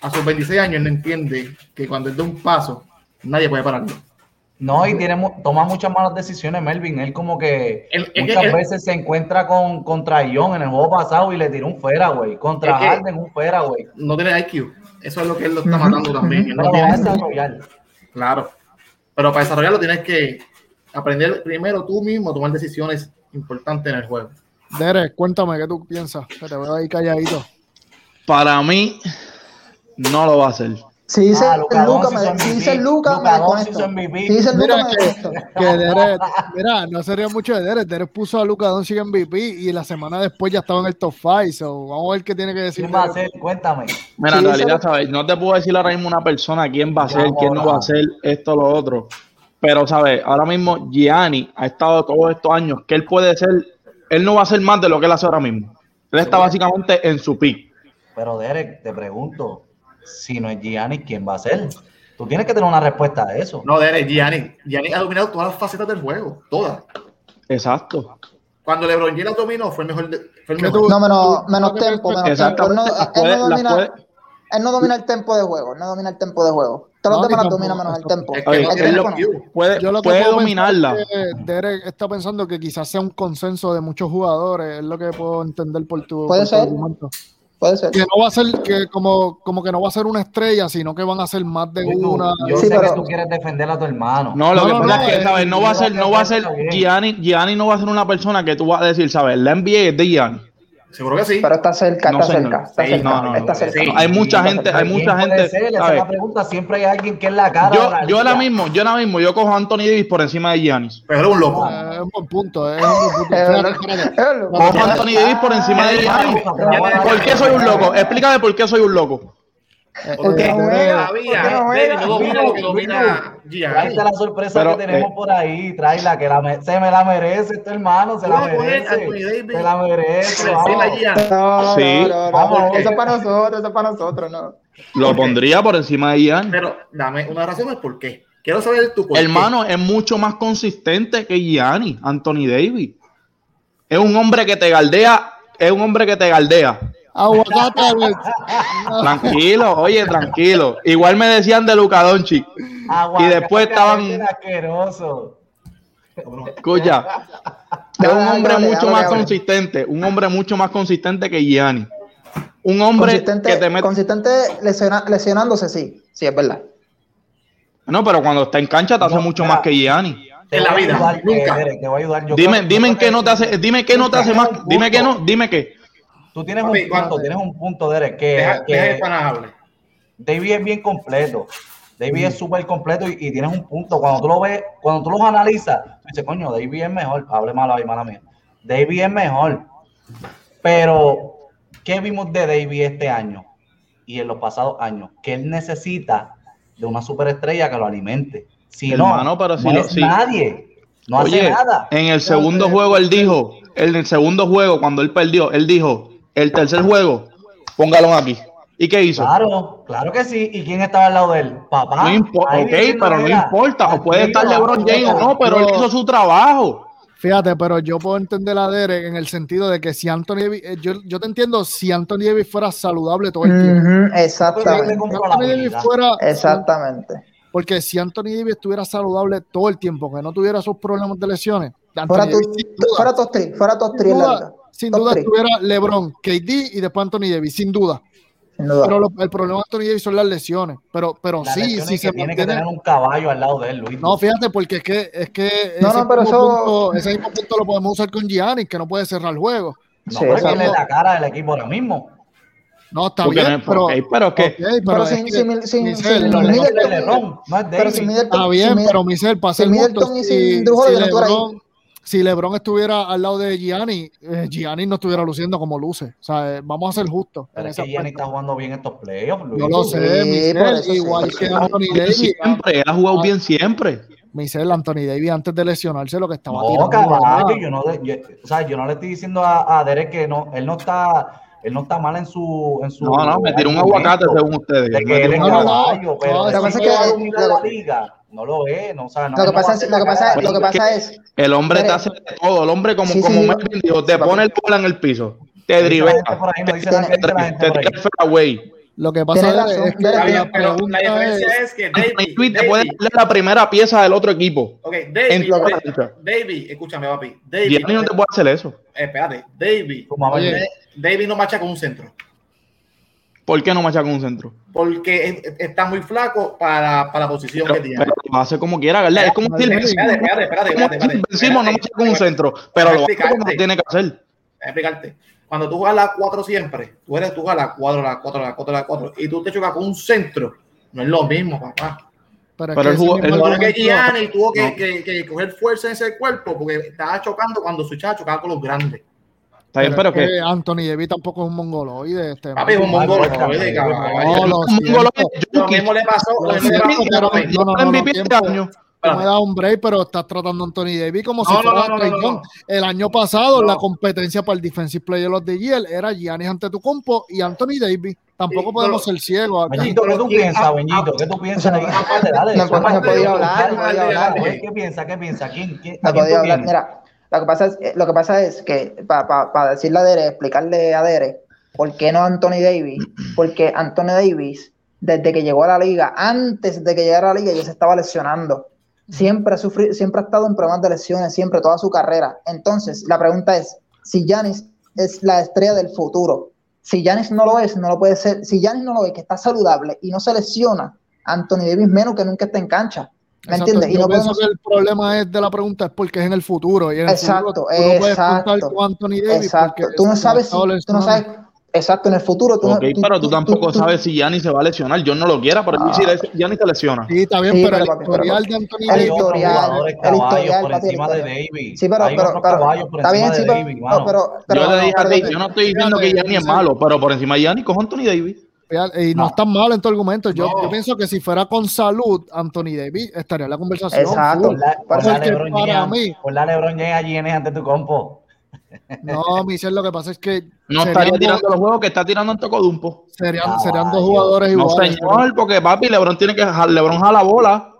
A sus 26 años él no entiende que cuando él da un paso, nadie puede pararlo. No, y tiene, toma muchas malas decisiones, Melvin. Él como que muchas veces se encuentra con contra Ion en el juego pasado y le tiró un fuera, güey. Contra Harden un fuera, güey. No tiene IQ. Eso es lo que él lo está matando también. Él no Pero lo va a tiene- desarrollar. Claro. Pero para desarrollarlo tienes que aprender primero tú mismo a tomar decisiones importantes en el juego. Derek, cuéntame qué tú piensas. Que te veo ahí calladito. Para mí, no lo va a hacer. Si dice Ah, Luca, me, si dice Luca, me Luka Doncic desconecto. MVP. Si dice Luca, Mira me que, desconecto. que Derek, mira, no sería mucho de Derek. Derek puso a Luca Doncic MVP y la semana después ya estaba en el top 5. So, vamos a ver qué tiene que decir. ¿Quién va a hacer? Cuéntame. Mira, en realidad, ¿sabes? No te puedo decir ahora mismo una persona quién va a ser, quién no va a ser esto, lo otro. Pero, ¿sabes? Ahora mismo Gianni ha estado todos estos años que él puede ser, él no va a ser más de lo que él hace ahora mismo. Él está básicamente en su pick. Pero Derek, te pregunto, si no es Giannis, ¿quién va a ser? Tú tienes que tener una respuesta a eso. No, Derek, Gianni. Gianni ha dominado todas las facetas del juego. Todas. Exacto. Cuando LeBron James dominó, fue el mejor. de- fue el ¿Qué mejor. No, menos, menos tempo, menos Exactamente. tiempo. Él no, él no domina, puede- él no domina el tempo de juego. él No domina el tempo de juego. Todos los demás tampoco. domina menos el tempo. Es que El tempo cues. Puede, Yo lo que puede dominarla. es que Derek está pensando que quizás sea un consenso de muchos jugadores, es lo que puedo entender por tu, Puede por tu ser. argumento. Puede ser. Que no va a ser, que como, como que no va a ser una estrella, sino que van a ser más de Tú- una. yo Sí, sé pero- que tú quieres defender a tu hermano. No, lo No, que no, pasa no, es que, eh, ¿sabes? No va a ser, no va a ser. Gianni, Gianni no va a ser una persona que tú vas a decir, ¿sabes? La NBA es de Gianni. Seguro que sí. Pero está cerca, No, está señor. cerca. Está Sí, cerca. no, no, no. está cerca. Sí. Hay mucha gente, hay ¿Quién mucha gente, ser? Esa es ¿sabes? la pregunta. Siempre hay alguien que es la cara. de Yo, la yo ahora mismo, yo ahora mismo, yo cojo a Anthony Davis por encima de Giannis. Pero era un loco. Eh, es un buen punto, es un buen punto. Verdad. Cojo a Anthony Davis por encima de Giannis. ¿Por qué soy un loco? Explícame por qué soy un loco. Porque no juega, todavía porque no juega. no domina lo que domina Gianni. La sorpresa Pero, que tenemos eh, por ahí, tráela, que la me- se me la merece este hermano, se la merece. Se la merece, vamos. Sí. no, no, no. Vamos, Eso es para nosotros, eso es para nosotros, no. Lo Ok. pondría por encima de Giannis. Pero dame una razón es por qué. Quiero saber tu por qué. Hermano, es mucho más consistente que Gianni, Anthony Davis. Es un hombre que te galdea, es un hombre que te galdea. Aguacate. Tranquilo, oye, tranquilo. Igual me decían de Luca Doncic. Aguacate, Y después estaban- asqueroso. Escucha, es un hombre dale, mucho dale, más dale. consistente, un hombre mucho más consistente que Gianni. Un hombre Consistente, que te mete. consistente lesiona- lesionándose, sí, sí, es verdad. No, pero cuando está en cancha te hace No, mucho mira. más que Gianni. En la vida, ayudar, nunca. Derek, te voy a ayudar. Yo Dime, creo- dime yo en qué creo no te hace, dime qué no te hace más, dime que no, dime qué. Tú tienes un punto, tienes un punto, Derek, que, Deja, que deja. David es bien completo. David es súper completo y, y tienes un punto. Cuando tú lo ves, cuando tú los analizas, tú dices, coño, David es mejor. Hable mal ahí, mala mía. David es mejor. Pero, ¿qué vimos de David este año y en los pasados años? Que él necesita de una superestrella que lo alimente. Si Hermano, no, pero si no es nadie. No hace nada. en el segundo juego él dijo, en el segundo juego cuando él perdió, él dijo, el tercer juego, póngalo aquí. ¿Y qué hizo? Claro, claro que sí. ¿Y quién estaba al lado de él? Papá. No importa, ok, pero no "Mira, importa. O puede estar LeBron James o no, pero él hizo su trabajo. Fíjate, pero yo puedo entender a Derek en el sentido de que si Anthony Davis, eh, yo, yo te entiendo si Anthony Davis fuera saludable todo el tiempo. Él le exactamente. Si Anthony Davis fuera, Exactamente. porque si Anthony Davis estuviera saludable todo el tiempo, que no tuviera esos problemas de lesiones, Anthony Fuera, tu, Davis, fuera top 3, fuera top 3 sin duda, three. estuviera LeBron, KD y después Anthony Davis, sin duda. Sin duda. Pero lo- el problema de Anthony Davis son las lesiones. Pero, pero sí, sí es que se tiene que mantiene. tener un caballo al lado de él, Luis. No, fíjate, porque es que, es que No, ese, no, pero mismo eso- punto, ese mismo punto lo podemos usar con Giannis, que no puede cerrar el juego. No, Sí, porque él exacto. es la cara del equipo ahora mismo. No, está Porque bien, pero, pero es que- ok, pero sin- que- sin- sin- Michel, Middleton- LeBron, Pero sin Middleton, Está bien, pero Michel, para sin Middleton y si, sin Drew si Holiday si LeBron estuviera al lado de Gianni, eh, Gianni no estuviera luciendo como luce. O sea, eh, vamos a ser justos. Pero es que Gianni está jugando bien estos playoffs, Luis. Yo lo sé, Sí, Michel, sí, igual que. Anthony Davis. siempre, él ha jugado bien siempre. Michel, Anthony Davis antes de lesionarse lo que estaba No, tirando. era- yo no, le- yo, o sea, yo no le estoy diciendo a, a Derek que no, él no está, él no está mal en su, en su No, no, me tiró un aguacate según ustedes. de que él es caballo, pero lo que pasa es que- la liga, no lo es, no, o sea, no, Lo que pasa es, lo que la pasa, cara. lo que pasa es, El hombre te hace de todo. El hombre, como, Sí, como sí. Melvin dijo, te pone el bola en el piso, te drivea, te, ahí. el fairway. Lo que pasa es, razón, es que la pero la diferencia es, es que David, Davis te puede David, darle la primera pieza del otro equipo. ok, David, David. David, escúchame, papi. David, no te puede hacer eso. eh, espérate, David, David no marcha con un centro. ¿Por qué no macha con un centro? Porque es- está muy flaco para, para la posición Pero, que tiene. pero lo hace como quiera, ¿verdad? Es como vale. Espérate, espérate, espérate, espérate, espérate. no macha con un centro, pero lo hace como tiene que hacer. Explicarte. Cuando tú juegas la 4 siempre, tú eres tú juegas la 4, la 4, la 4, la 4, y tú te chocas con un centro, no es lo mismo, papá. pero el mismo el que Gianni tuvo que, No. que, que coger fuerza en ese cuerpo porque estaba chocando cuando su chava chocaba con los grandes. Está bien, pero es que que Anthony Davis tampoco es un mongoloide. Este, Papi, es un Ay, mongolo, no, cabrón, no, un Lo mismo le pasó, lo Lo mismo le siento, pasó. pero- Espérame, no, este me das un break, pero estás tratando a Anthony Davis como si No, fuera no, no, Trey no, Young. no. El año pasado, No. la competencia para el Defensive Player of the Year era Giannis Antetokounmpo y Anthony Davis. Tampoco Sí, podemos pero- ser ciegos. Beñito, ¿qué tú ¿quién- piensas, ah, Beñito? ¿Qué tú piensas? Dale, no, podía hablar, ¿Qué piensa? ¿Qué piensa? ¿Quién, quién, No a quién podía tú hablar. tienes? Mira, lo que pasa es, eh, lo que pasa es que para decirle a Dere, explicarle a Dere por qué no Anthony Davis, porque Anthony Davis, desde que llegó a la liga, antes de que llegara a la liga, ya se estaba lesionando. Siempre ha sufrido, siempre ha estado en problemas de lesiones, siempre, toda su carrera. Entonces, la pregunta es, si Giannis es la estrella del futuro, si Giannis no lo es, no lo puede ser, si Giannis no lo es, que está saludable y no se lesiona, Anthony Davis menos que nunca está en cancha. ¿Me entiendes? Y Yo no pienso podemos, que el problema es de la pregunta es porque es en el futuro. Y en el Exacto, futuro tú no puedes contar con Anthony Davis. Exacto. porque Tú no sabes, si, tú no sabes, exacto, en el futuro tú Ok, no. pero tú tampoco sabes si Gianni se va a lesionar. Yo no lo quiera, pero Ah. si Gianni se lesiona. Sí, está bien, Sí, pero, pero, el historial de Anthony El Davis. otros historial, el caballos historial, por el encima de. Davis. Sí, pero, Hay pero, pero, caballos por está bien, encima sí, de pero, Davis, pero, pero, pero, yo no, no, dije a ti, espérate. yo no estoy diciendo que Gianni es malo, pero por encima de Gianni cojo Anthony Davis. Y no, No. están mal en tu argumento. Yo, No. yo pienso que si fuera con salud, Anthony Davis estaría en la conversación. Exacto. Por la, por la LeBron para James, mí- por la LeBron James a Giannis ante tu compo. No, Michel, lo que pasa es que No estaría dos- tirando los juegos que está tirando en Tocodumpo. serían, serían dos jugadores No, iguales. señor, porque papi, LeBron tiene que LeBron jala la bola.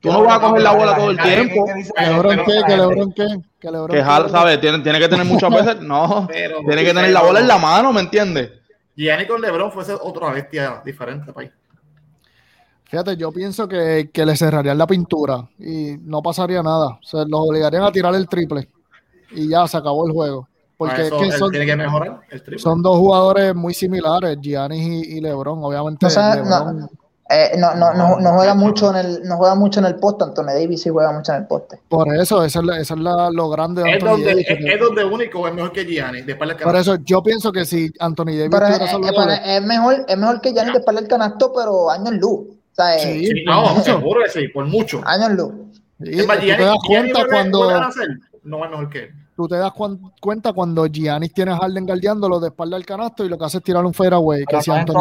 Tú no vas a coger la bola todo el tiempo. Lebron qué, que Lebron qué, que Lebron Que jala, ¿sabes? Tiene, tiene que tener muchas veces. No, Pero- tiene que tener la bola en la mano, ¿me entiendes? Gianni con LeBron fuese otra bestia diferente, país. Fíjate, yo pienso que, que le cerrarían la pintura y no pasaría nada. Se los obligarían a tirar el triple y ya se acabó el juego. Porque es que son, tiene que mejorar el triple. son dos jugadores muy similares, Giannis y, y LeBron. Obviamente, LeBron, Eh, no, no, no, no juega mucho en el, no juega mucho en el poste, Anthony Davis sí juega mucho en el poste. por eso, esa es, la- es la- lo grande de es, donde, Davis. es, donde único es mejor que Gianni. Después le por eso, yo pienso que si Anthony Davis Pero es, estuviera es- saludable, es mejor, es mejor que Giannis de espalda el canasto, pero años luz. O sea, eh, Sí. Sí, no, seguro que sí, por mucho. años luz. sí, Es más, tú te Gianni, das Gianni cuenta cuando no es mejor que él. Tú te das cuan- cuenta cuando Giannis tiene a Harden guardiándolo de espalda al canasto y lo que hace es tirar un fadeaway. Que si Young, tú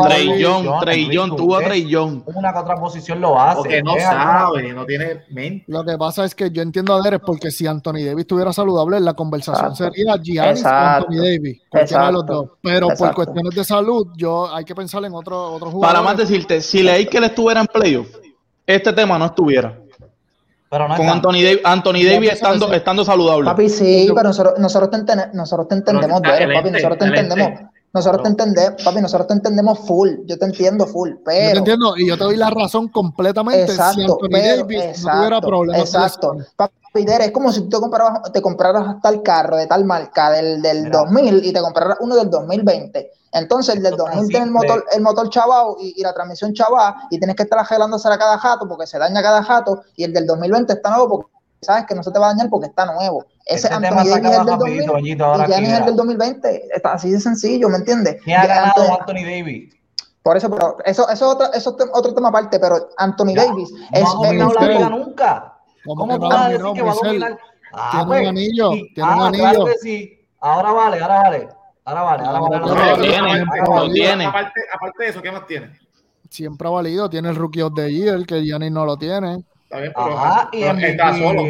tuvo a Young. Una que otra posición lo hace. Porque no sabe, no tiene mente. Lo que pasa es que yo entiendo a Derek porque si Anthony Davis estuviera saludable, la conversación Exacto. sería Giannis o Exacto. Anthony Davis, cualquiera de los Exacto. dos. Pero por cuestiones de salud, yo hay que pensar en otro, otro Para jugador. más decirte, si leí que él estuviera en playoff, este tema no estuviera. Pero no Con Anthony Davis, Anthony Davis estando, estando saludable. Papi, sí, pero nosotros, nosotros, te, entene- nosotros te entendemos, Pero papi, nosotros te entendemos. Nosotros te entendemos, papi, nosotros te entendemos full. Yo te entiendo full, Yo te pero. entiendo y yo te doy la razón completamente si Exacto, Anthony pero, Davis no exacto, tuviera problemas. exacto. Papi, es como si tú te compraras, te compraras hasta el carro de tal marca del, del Mira. 2000 y te compraras uno del 2020. Entonces el del Esto es tan 2000 tiene el motor, el motor chavao y, y la transmisión chavá y tienes que estar arreglándose a cada jato porque se daña cada jato y el del 2020 está nuevo porque sabes que no se te va a dañar porque está nuevo. Ese Este Anthony Davis es del rapidito, 2000 Doñito, ahora y Giannis aquí, es el del 2020. Está así de sencillo, ¿me entiendes? ¿Quién ha Ya ganado Anthony- Anthony Davis? por eso, pero eso, eso es otro, eso es otro tema aparte, pero Anthony Ya, Davis No es, ha dominado es- la liga nunca. ¿Cómo ¿Cómo a decir que va a dominar? Ah, Tiene pues, un anillo, y- tiene un ah, anillo. Claro que sí. Ahora vale, ahora vale. Ahora vale, ahora vale. Ahora tiene, tiene. Aparte, aparte de eso, ¿qué más tiene? Siempre ha valido. Tiene el Rookie of the Year, que Giannis no lo tiene. Está bien, pero, Ajá, y pero está solo.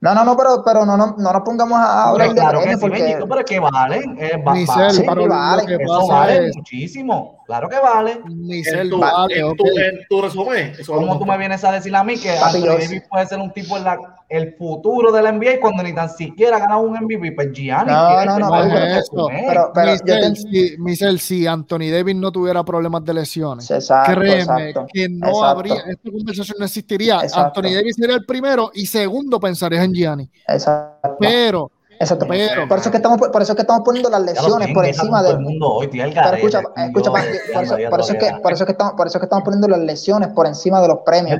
No, no, no, pero, pero no, no, no nos pongamos a hablar de claro que sí, porque Bendito, pero es que valen. eh, va- va- sí, vale. que eso pasa vale es muchísimo. Claro que vale. ni En tu, vale, en, ok. tu, en tu resumen, ¿Cómo tú me vienes a decir a mí que Anthony Davis puede ser un tipo en la, el futuro del NBA cuando ni tan siquiera ha ganado un MVP? Pues Gianni No, tiene no, que no, ser pero eso, pero- te- si, Michelle, si Anthony Davis no tuviera problemas de lesiones, Exacto, créeme exacto. que no exacto. habría, esta conversación no existiría. Exacto. Anthony Davis sería el primero y segundo pensarías en Gianni. Exacto. Pero, Exacto. pero, Por eso es que estamos, por eso es que estamos poniendo las lesiones por encima de. el mundo hoy, tío, el Pero garete, escucha, tío, escucha, por eso, ya por eso es que, por eso es que estamos, por eso es que estamos poniendo las lesiones por encima de los premios.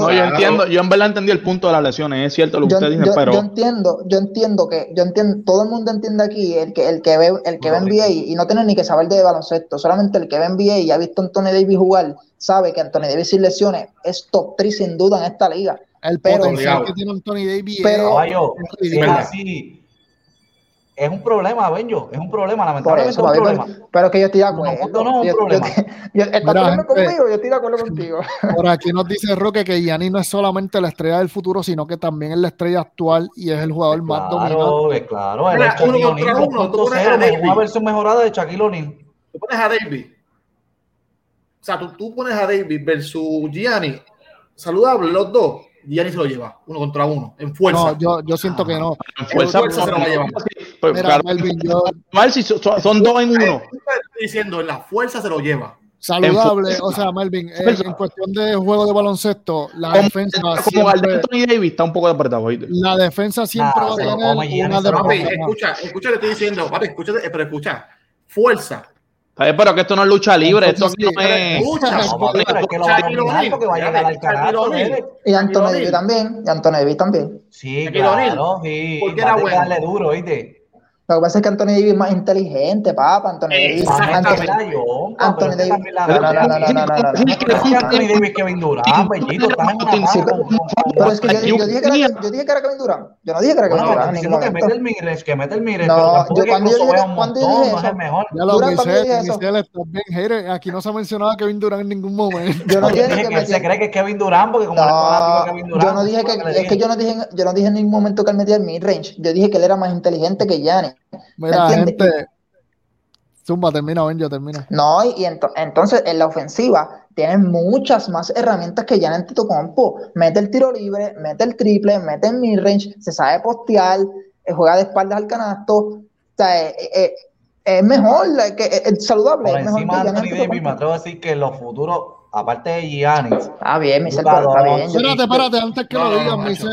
No, yo entiendo, yo en verdad entendí el punto de las lesiones, es cierto lo que dicen, yo- pero yo entiendo, yo entiendo que, yo entiendo, todo el mundo entiende aquí, el que, el que ve, el que ve NBA y no tiene ni que saber de baloncesto, solamente el que ve NBA y ha visto a Anthony Davis jugar, sabe que Anthony Davis sin lesiones es top 3 sin duda en esta liga. El potencial que tiene Anthony Davis Pero- es- Caballo, es si es ridículo. así, es un problema, Benjo, es un problema, lamentablemente eso, es un problema. pero, pero que yo estoy de No, acuerdo. no, no, un Yo- yo- problema. yo- ¿Estás de Mira, acuerdo gente. conmigo? Yo estoy de acuerdo contigo. Por aquí nos dice Roque que Gianni no es solamente la estrella del futuro, sino que también es la estrella actual y es el jugador más dominante. Claro, es Mira, es Shaquille uno contra O'Neal uno, tú pones a 2.0, Davis. una versión mejorada de Shaquille O'Neal. Tú pones a Davis. O sea, tú, tú pones a Davis versus Gianni, saludable los dos. Gianni se lo lleva, uno contra uno, en fuerza. No, yo, yo siento que no. en fuerza, fuerza se lo va a llevar. pues, Mira, claro, Melvin, yo, mal si son, son dos en uno. Estás diciendo, en la fuerza se lo lleva. saludable, o sea, Melvin, eh, en cuestión de juego de baloncesto, la Como, defensa como siempre, Anthony Davis está un poco apretado, ¿oíste? la defensa siempre Nah, va a tener una defensa. escucha, escucha lo que estoy diciendo. Papi, escucha, pero escucha. Fuerza. ¿Sabes? Pero que esto no es lucha libre, esto Entonces, no es... Escucha. No, papi, pero es que lo va a Shaquille dominar O'Neal, porque va a llegar al Shaquille canasto. O'Neal. dele. Y Davis O'Neal. también. Y Anthony Davis también. Sí, claro, sí. Porque era bueno. darle duro, ¿oíste? Lo que pasa es que Anthony Davis es más inteligente, papá. Anthony Davis. Anthony, Anthony Anthony Davis. No, no, no, no, no, no, no, no. Anthony Davis Kevin Durant, bellito, estás en una Sí, pero- es que yo, yo dije que era, yo dije que era Kevin Durant. Yo no dije que era Kevin Durant diciendo que mete el que mete el No, yo es que cuando yo dije- cuando yo dije no es eso- el mejor. Ya lo Durant también Michelle, dice eso. Michelle, estás bien hater. Aquí no se ha mencionado a Kevin Durant en ningún momento. Yo no Yo dije que él se cree que es Kevin Durant porque como No, Kevin Durant. yo no dije que, es que yo no dije, yo no dije en ningún momento que él metía el mid-range. Yo dije que él era más inteligente que. Mira, gente. Zumba, termina, ven, yo termina. No, y, y ento- entonces en la ofensiva tienes muchas más herramientas que Gianni Antetokounmpo. Mete el tiro libre, mete el triple, mete el mid-range, se sabe postear, eh, juega de espaldas al canasto. O sea, eh, eh, es mejor, eh, que, eh, es saludable. Por es mejor encima de Anthony Davis, me atrevo a decir que en los futuros, aparte de Giannis, Está bien, Michel, está bien. Espérate, espérate, antes que No, lo digan,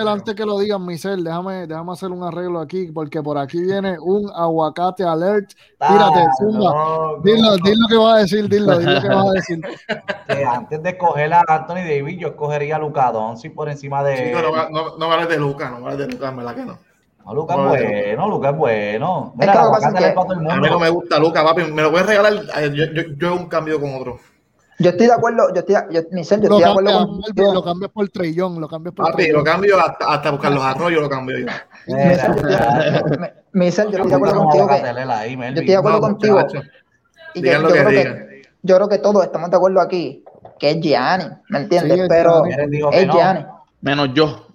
no. antes que lo digan, Michelle, déjame, déjame hacer un arreglo aquí, porque por aquí viene un aguacate alert. Tírate, Ah, zumba. no, Dilo, no, dilo lo que vas a decir, dilo, dilo lo que vas a decir. que antes de escoger a Anthony Davis, yo escogería a Luka Doncic por encima de. Chico, no, no, no vale de Lucas, no vale de Lucas, ¿verdad que no? No, Luka es no, bueno, Luka es bueno. Es Mira, es que- A mí no me gusta Lucas, papi. Me lo voy a regalar. eh, Yo, yo, yo un cambio con otro. Yo estoy de acuerdo, yo estoy, yo, Michel, yo Lo estoy de acuerdo con lo cambias por Trellón, lo cambias por Papi, lo cambio hasta, hasta buscar los arroyos, lo cambio yo. Michel, yo estoy- de acuerdo contigo que, yo estoy de acuerdo contigo. Y yo, yo creo que, yo creo que todos estamos de acuerdo aquí, que es Gianni, ¿me entiendes? Sí, Pero es no. Gianni. Menos yo.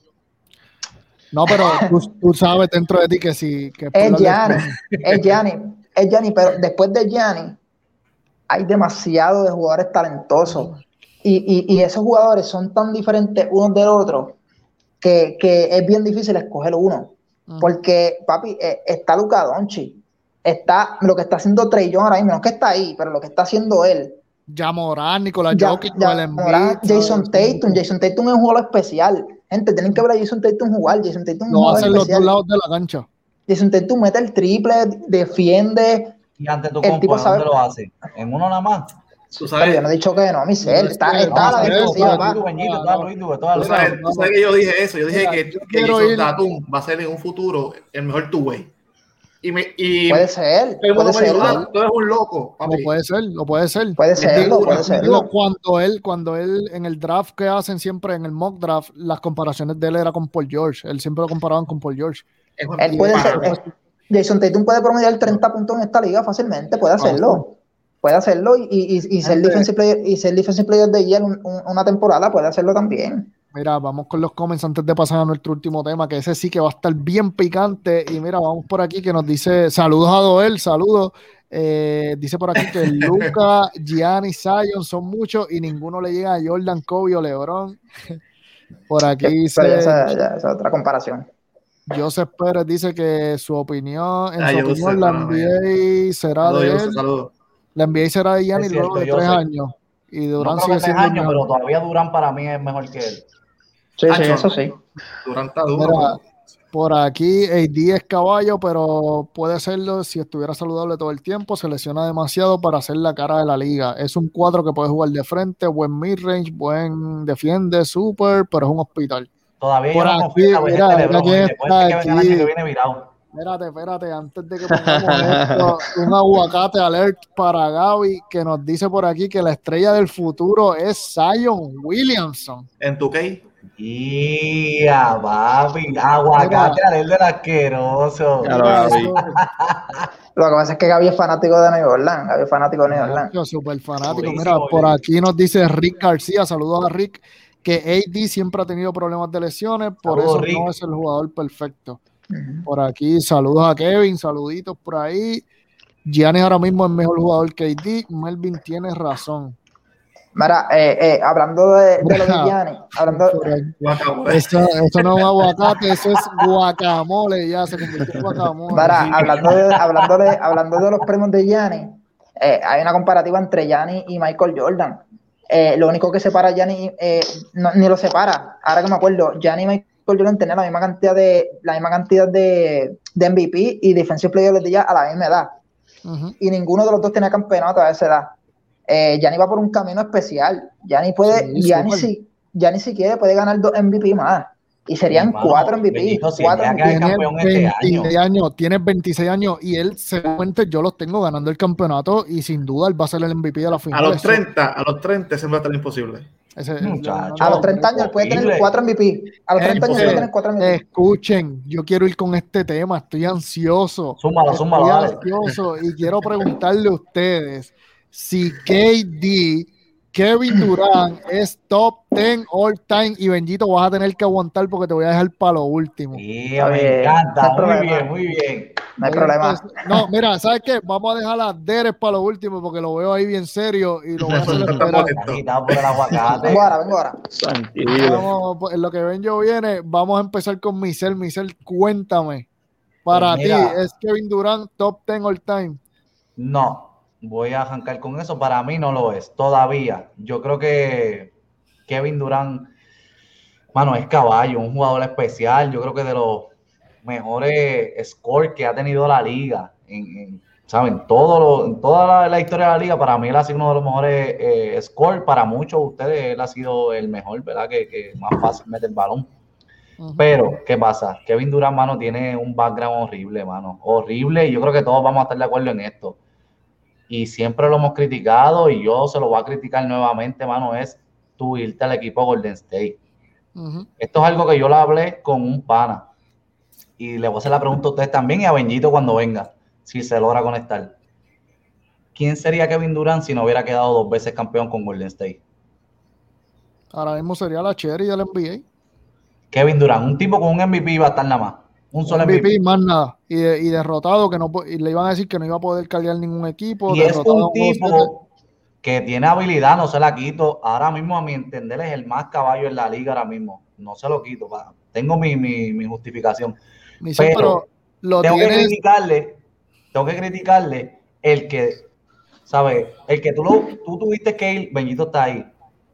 No, pero tú, tú sabes dentro de ti que sí. Que Es Gianni, es Gianni, es Gianni, pero después de Gianni hay demasiado de jugadores talentosos. Y, y, y esos jugadores son tan diferentes unos del otro que, que es bien difícil escoger uno. Ujú. Porque, papi, eh, está Luka Doncic, está lo que está haciendo Trey Young ahora mismo, no es que está ahí, pero lo que está haciendo él. Ya Morán, Nicolás Ya- Jokic, ya- Embiid, Morán, Jason. Tatum, Jason Tatum es un jugador especial. Gente, tienen que ver a Jason Tatum jugar. Jason Tatum es un jugador hacen los dos especial. lados de la cancha. Jason Tatum mete el triple, defiende. Y ante tu El compo, tipo ¿en ¿dónde sabe- lo hace? ¿En uno nada más? Tú Pero sabes, yo no he dicho que no, Michelle. No, Está, está a la no, defensiva. Tú, sabes, que yo dije eso. Yo dije Mira, que, yo que Jason ir- Tatum va a ser en un futuro el mejor two-way. Y, me, y Puede ser, todo el puede ser. dijo, "Ah, tú eres un loco, Lo papi". puede ser, lo puede ser. Puede ser, digo, puede digo, ser. Digo, cuando él, cuando él, en el draft que hacen siempre, en el mock draft, las comparaciones de él era con Paul George. Él siempre lo comparaban con Paul George. Él puede ser. Jason Tatum puede promediar 30 puntos en esta liga fácilmente, puede hacerlo. Puede hacerlo y, y, y- ser defensive player, y ser defensive player de year un- un- una temporada, puede hacerlo también. Mira, vamos con los comments antes de pasar a nuestro último tema, que ese sí que va a estar bien picante. Y mira, vamos por aquí que nos dice, saludos a Doel, saludos. Eh, dice por aquí que Luca, Gianni, Zion son muchos y ninguno le llega a Jordan, Kobe o LeBron. Por aquí dice esa es otra comparación. Joseph Pérez dice que su opinión, en Ah, su opinión, la no, NBA será de él. La NBA será de Gianni Es luego de tres años. Y No Durant creo sigue siendo el años, mejor. pero todavía Durán para mí es mejor que él. Sí, Ah, sí, yo- eso sí. Durant está duro. Mira, por aquí AD es caballo, pero puede serlo si estuviera saludable todo el tiempo. Se lesiona demasiado para hacer la cara de la liga. Es un cuadro que puede jugar de frente, buen midrange, buen defiende, super, pero es un hospital. Todavía Por yo no aquí, confío en la vejez mira, de mira LeBron, que venga el año aquí. que viene virado. Espérate, espérate, antes de que pongamos esto, un aguacate alert para Gaby que nos dice por aquí que la estrella del futuro es Zion Williamson. En tu case, Y a papi, aguacate al del asqueroso. Ya lo que pasa es que Gaby es fanático de New Orleans. Gaby es fanático de New Orleans. Yo súper fanático. Mira, por aquí nos dice Rick García, saludos a Rick, que AD siempre ha tenido problemas de lesiones, por Saludos, eso Rick. no es el jugador perfecto. Ujú. Por aquí, saludos a Kevin, saluditos por ahí. Giannis ahora mismo es mejor jugador que AD. Melvin tiene razón. Mira, eh, eh, hablando de, de lo de Mira. Gianni, hablando, guacamole. Eso, eso no es aguacate, eso es guacamole, ya se convirtió en guacamole. mira, hablando de, hablando de, hablando de los premios de Gianni, eh, hay una comparativa entre Gianni y Michael Jordan. Eh, lo único que separa a Gianni, eh, no- ni lo separa. Ahora que me acuerdo, Gianni y Michael Jordan tenían la misma cantidad de, la misma cantidad de, de MVP y Defensive Player of the Year a la misma edad. Y ninguno de los dos tenía campeonato a esa edad. Eh, Gianni va por un camino especial. Gianni puede, Sí, Gianni si, Gianni si quiere puede ganar dos MVP más. Y serían Hermano, cuatro MVP. Cuatro MVP. hay Tiene campeón este 26 años, tiene 26 años y él, seguramente yo los tengo ganando el campeonato y sin duda él va a ser el MVP de la final. A los Eso- 30, a los 30 siempre va a estar imposible. ese- Muchacho. A los 30 años él puede tener Horrible. cuatro MVP. A los 30 años puede tener cuatro MVP. Escuchen, yo quiero ir con este tema, estoy ansioso. Zúmbalo, zúmbalo, Estoy dale. ansioso y quiero preguntarle a ustedes si KD, Kevin Durant es top 10 all time y Benjito vas a tener que aguantar porque te voy a dejar para lo último. Sí, me bien, encanta, no muy problema. bien, muy bien. No hay problema. entonces, no, mira, ¿sabes qué? Vamos a dejar las Deres para lo último porque lo veo ahí bien serio y lo voy a hacer esperar. Vengo ahora, vengo ahora. Vamos, pues, en lo que ven yo viene, vamos a empezar con Michelle. Michelle, cuéntame. Para Pues ti. ¿es Kevin Durant top 10 all time? No, voy a arrancar con eso. Para mí no lo es, todavía. Yo creo que Kevin Durant, mano, es caballo, un jugador especial. Yo creo que de los mejores scores que ha tenido la liga. En, en, ¿saben? Todo lo- en toda la, la historia de la liga, para mí él ha sido uno de los mejores eh, scores. Para muchos de ustedes, él ha sido el mejor, ¿verdad? Que, que más fácil mete el balón. Pero, ¿qué pasa? Kevin Durant, mano, tiene un background horrible, mano. Horrible, y yo creo que todos vamos a estar de acuerdo en esto. Y siempre lo hemos criticado, y yo se lo voy a criticar nuevamente, mano, es tú irte al equipo Golden State. Esto es algo que yo lo hablé con un pana. Y le voy a hacer la pregunta a ustedes también y a Benjito cuando venga, si se logra conectar. ¿Quién sería Kevin Durant si no hubiera quedado dos veces campeón con Golden State? Ahora mismo sería la Cherry del NBA. Kevin Durant, un tipo con un MVP iba a estar nada más. Un solo MVP, MVP. más nada. Y, de- y derrotado, que no y le iban a decir que no iba a poder cargar ningún equipo. Y es un tipo que tiene habilidad, no se la quito. Ahora mismo, a mi entender, es el más caballo en la liga ahora mismo. No se lo quito. pa. Tengo mi, mi, mi justificación. Pero pero, lo Tengo que criticarle, tengo que criticarle el que, ¿sabes? El que tú, lo, tú tuviste que ir, Benjito está ahí,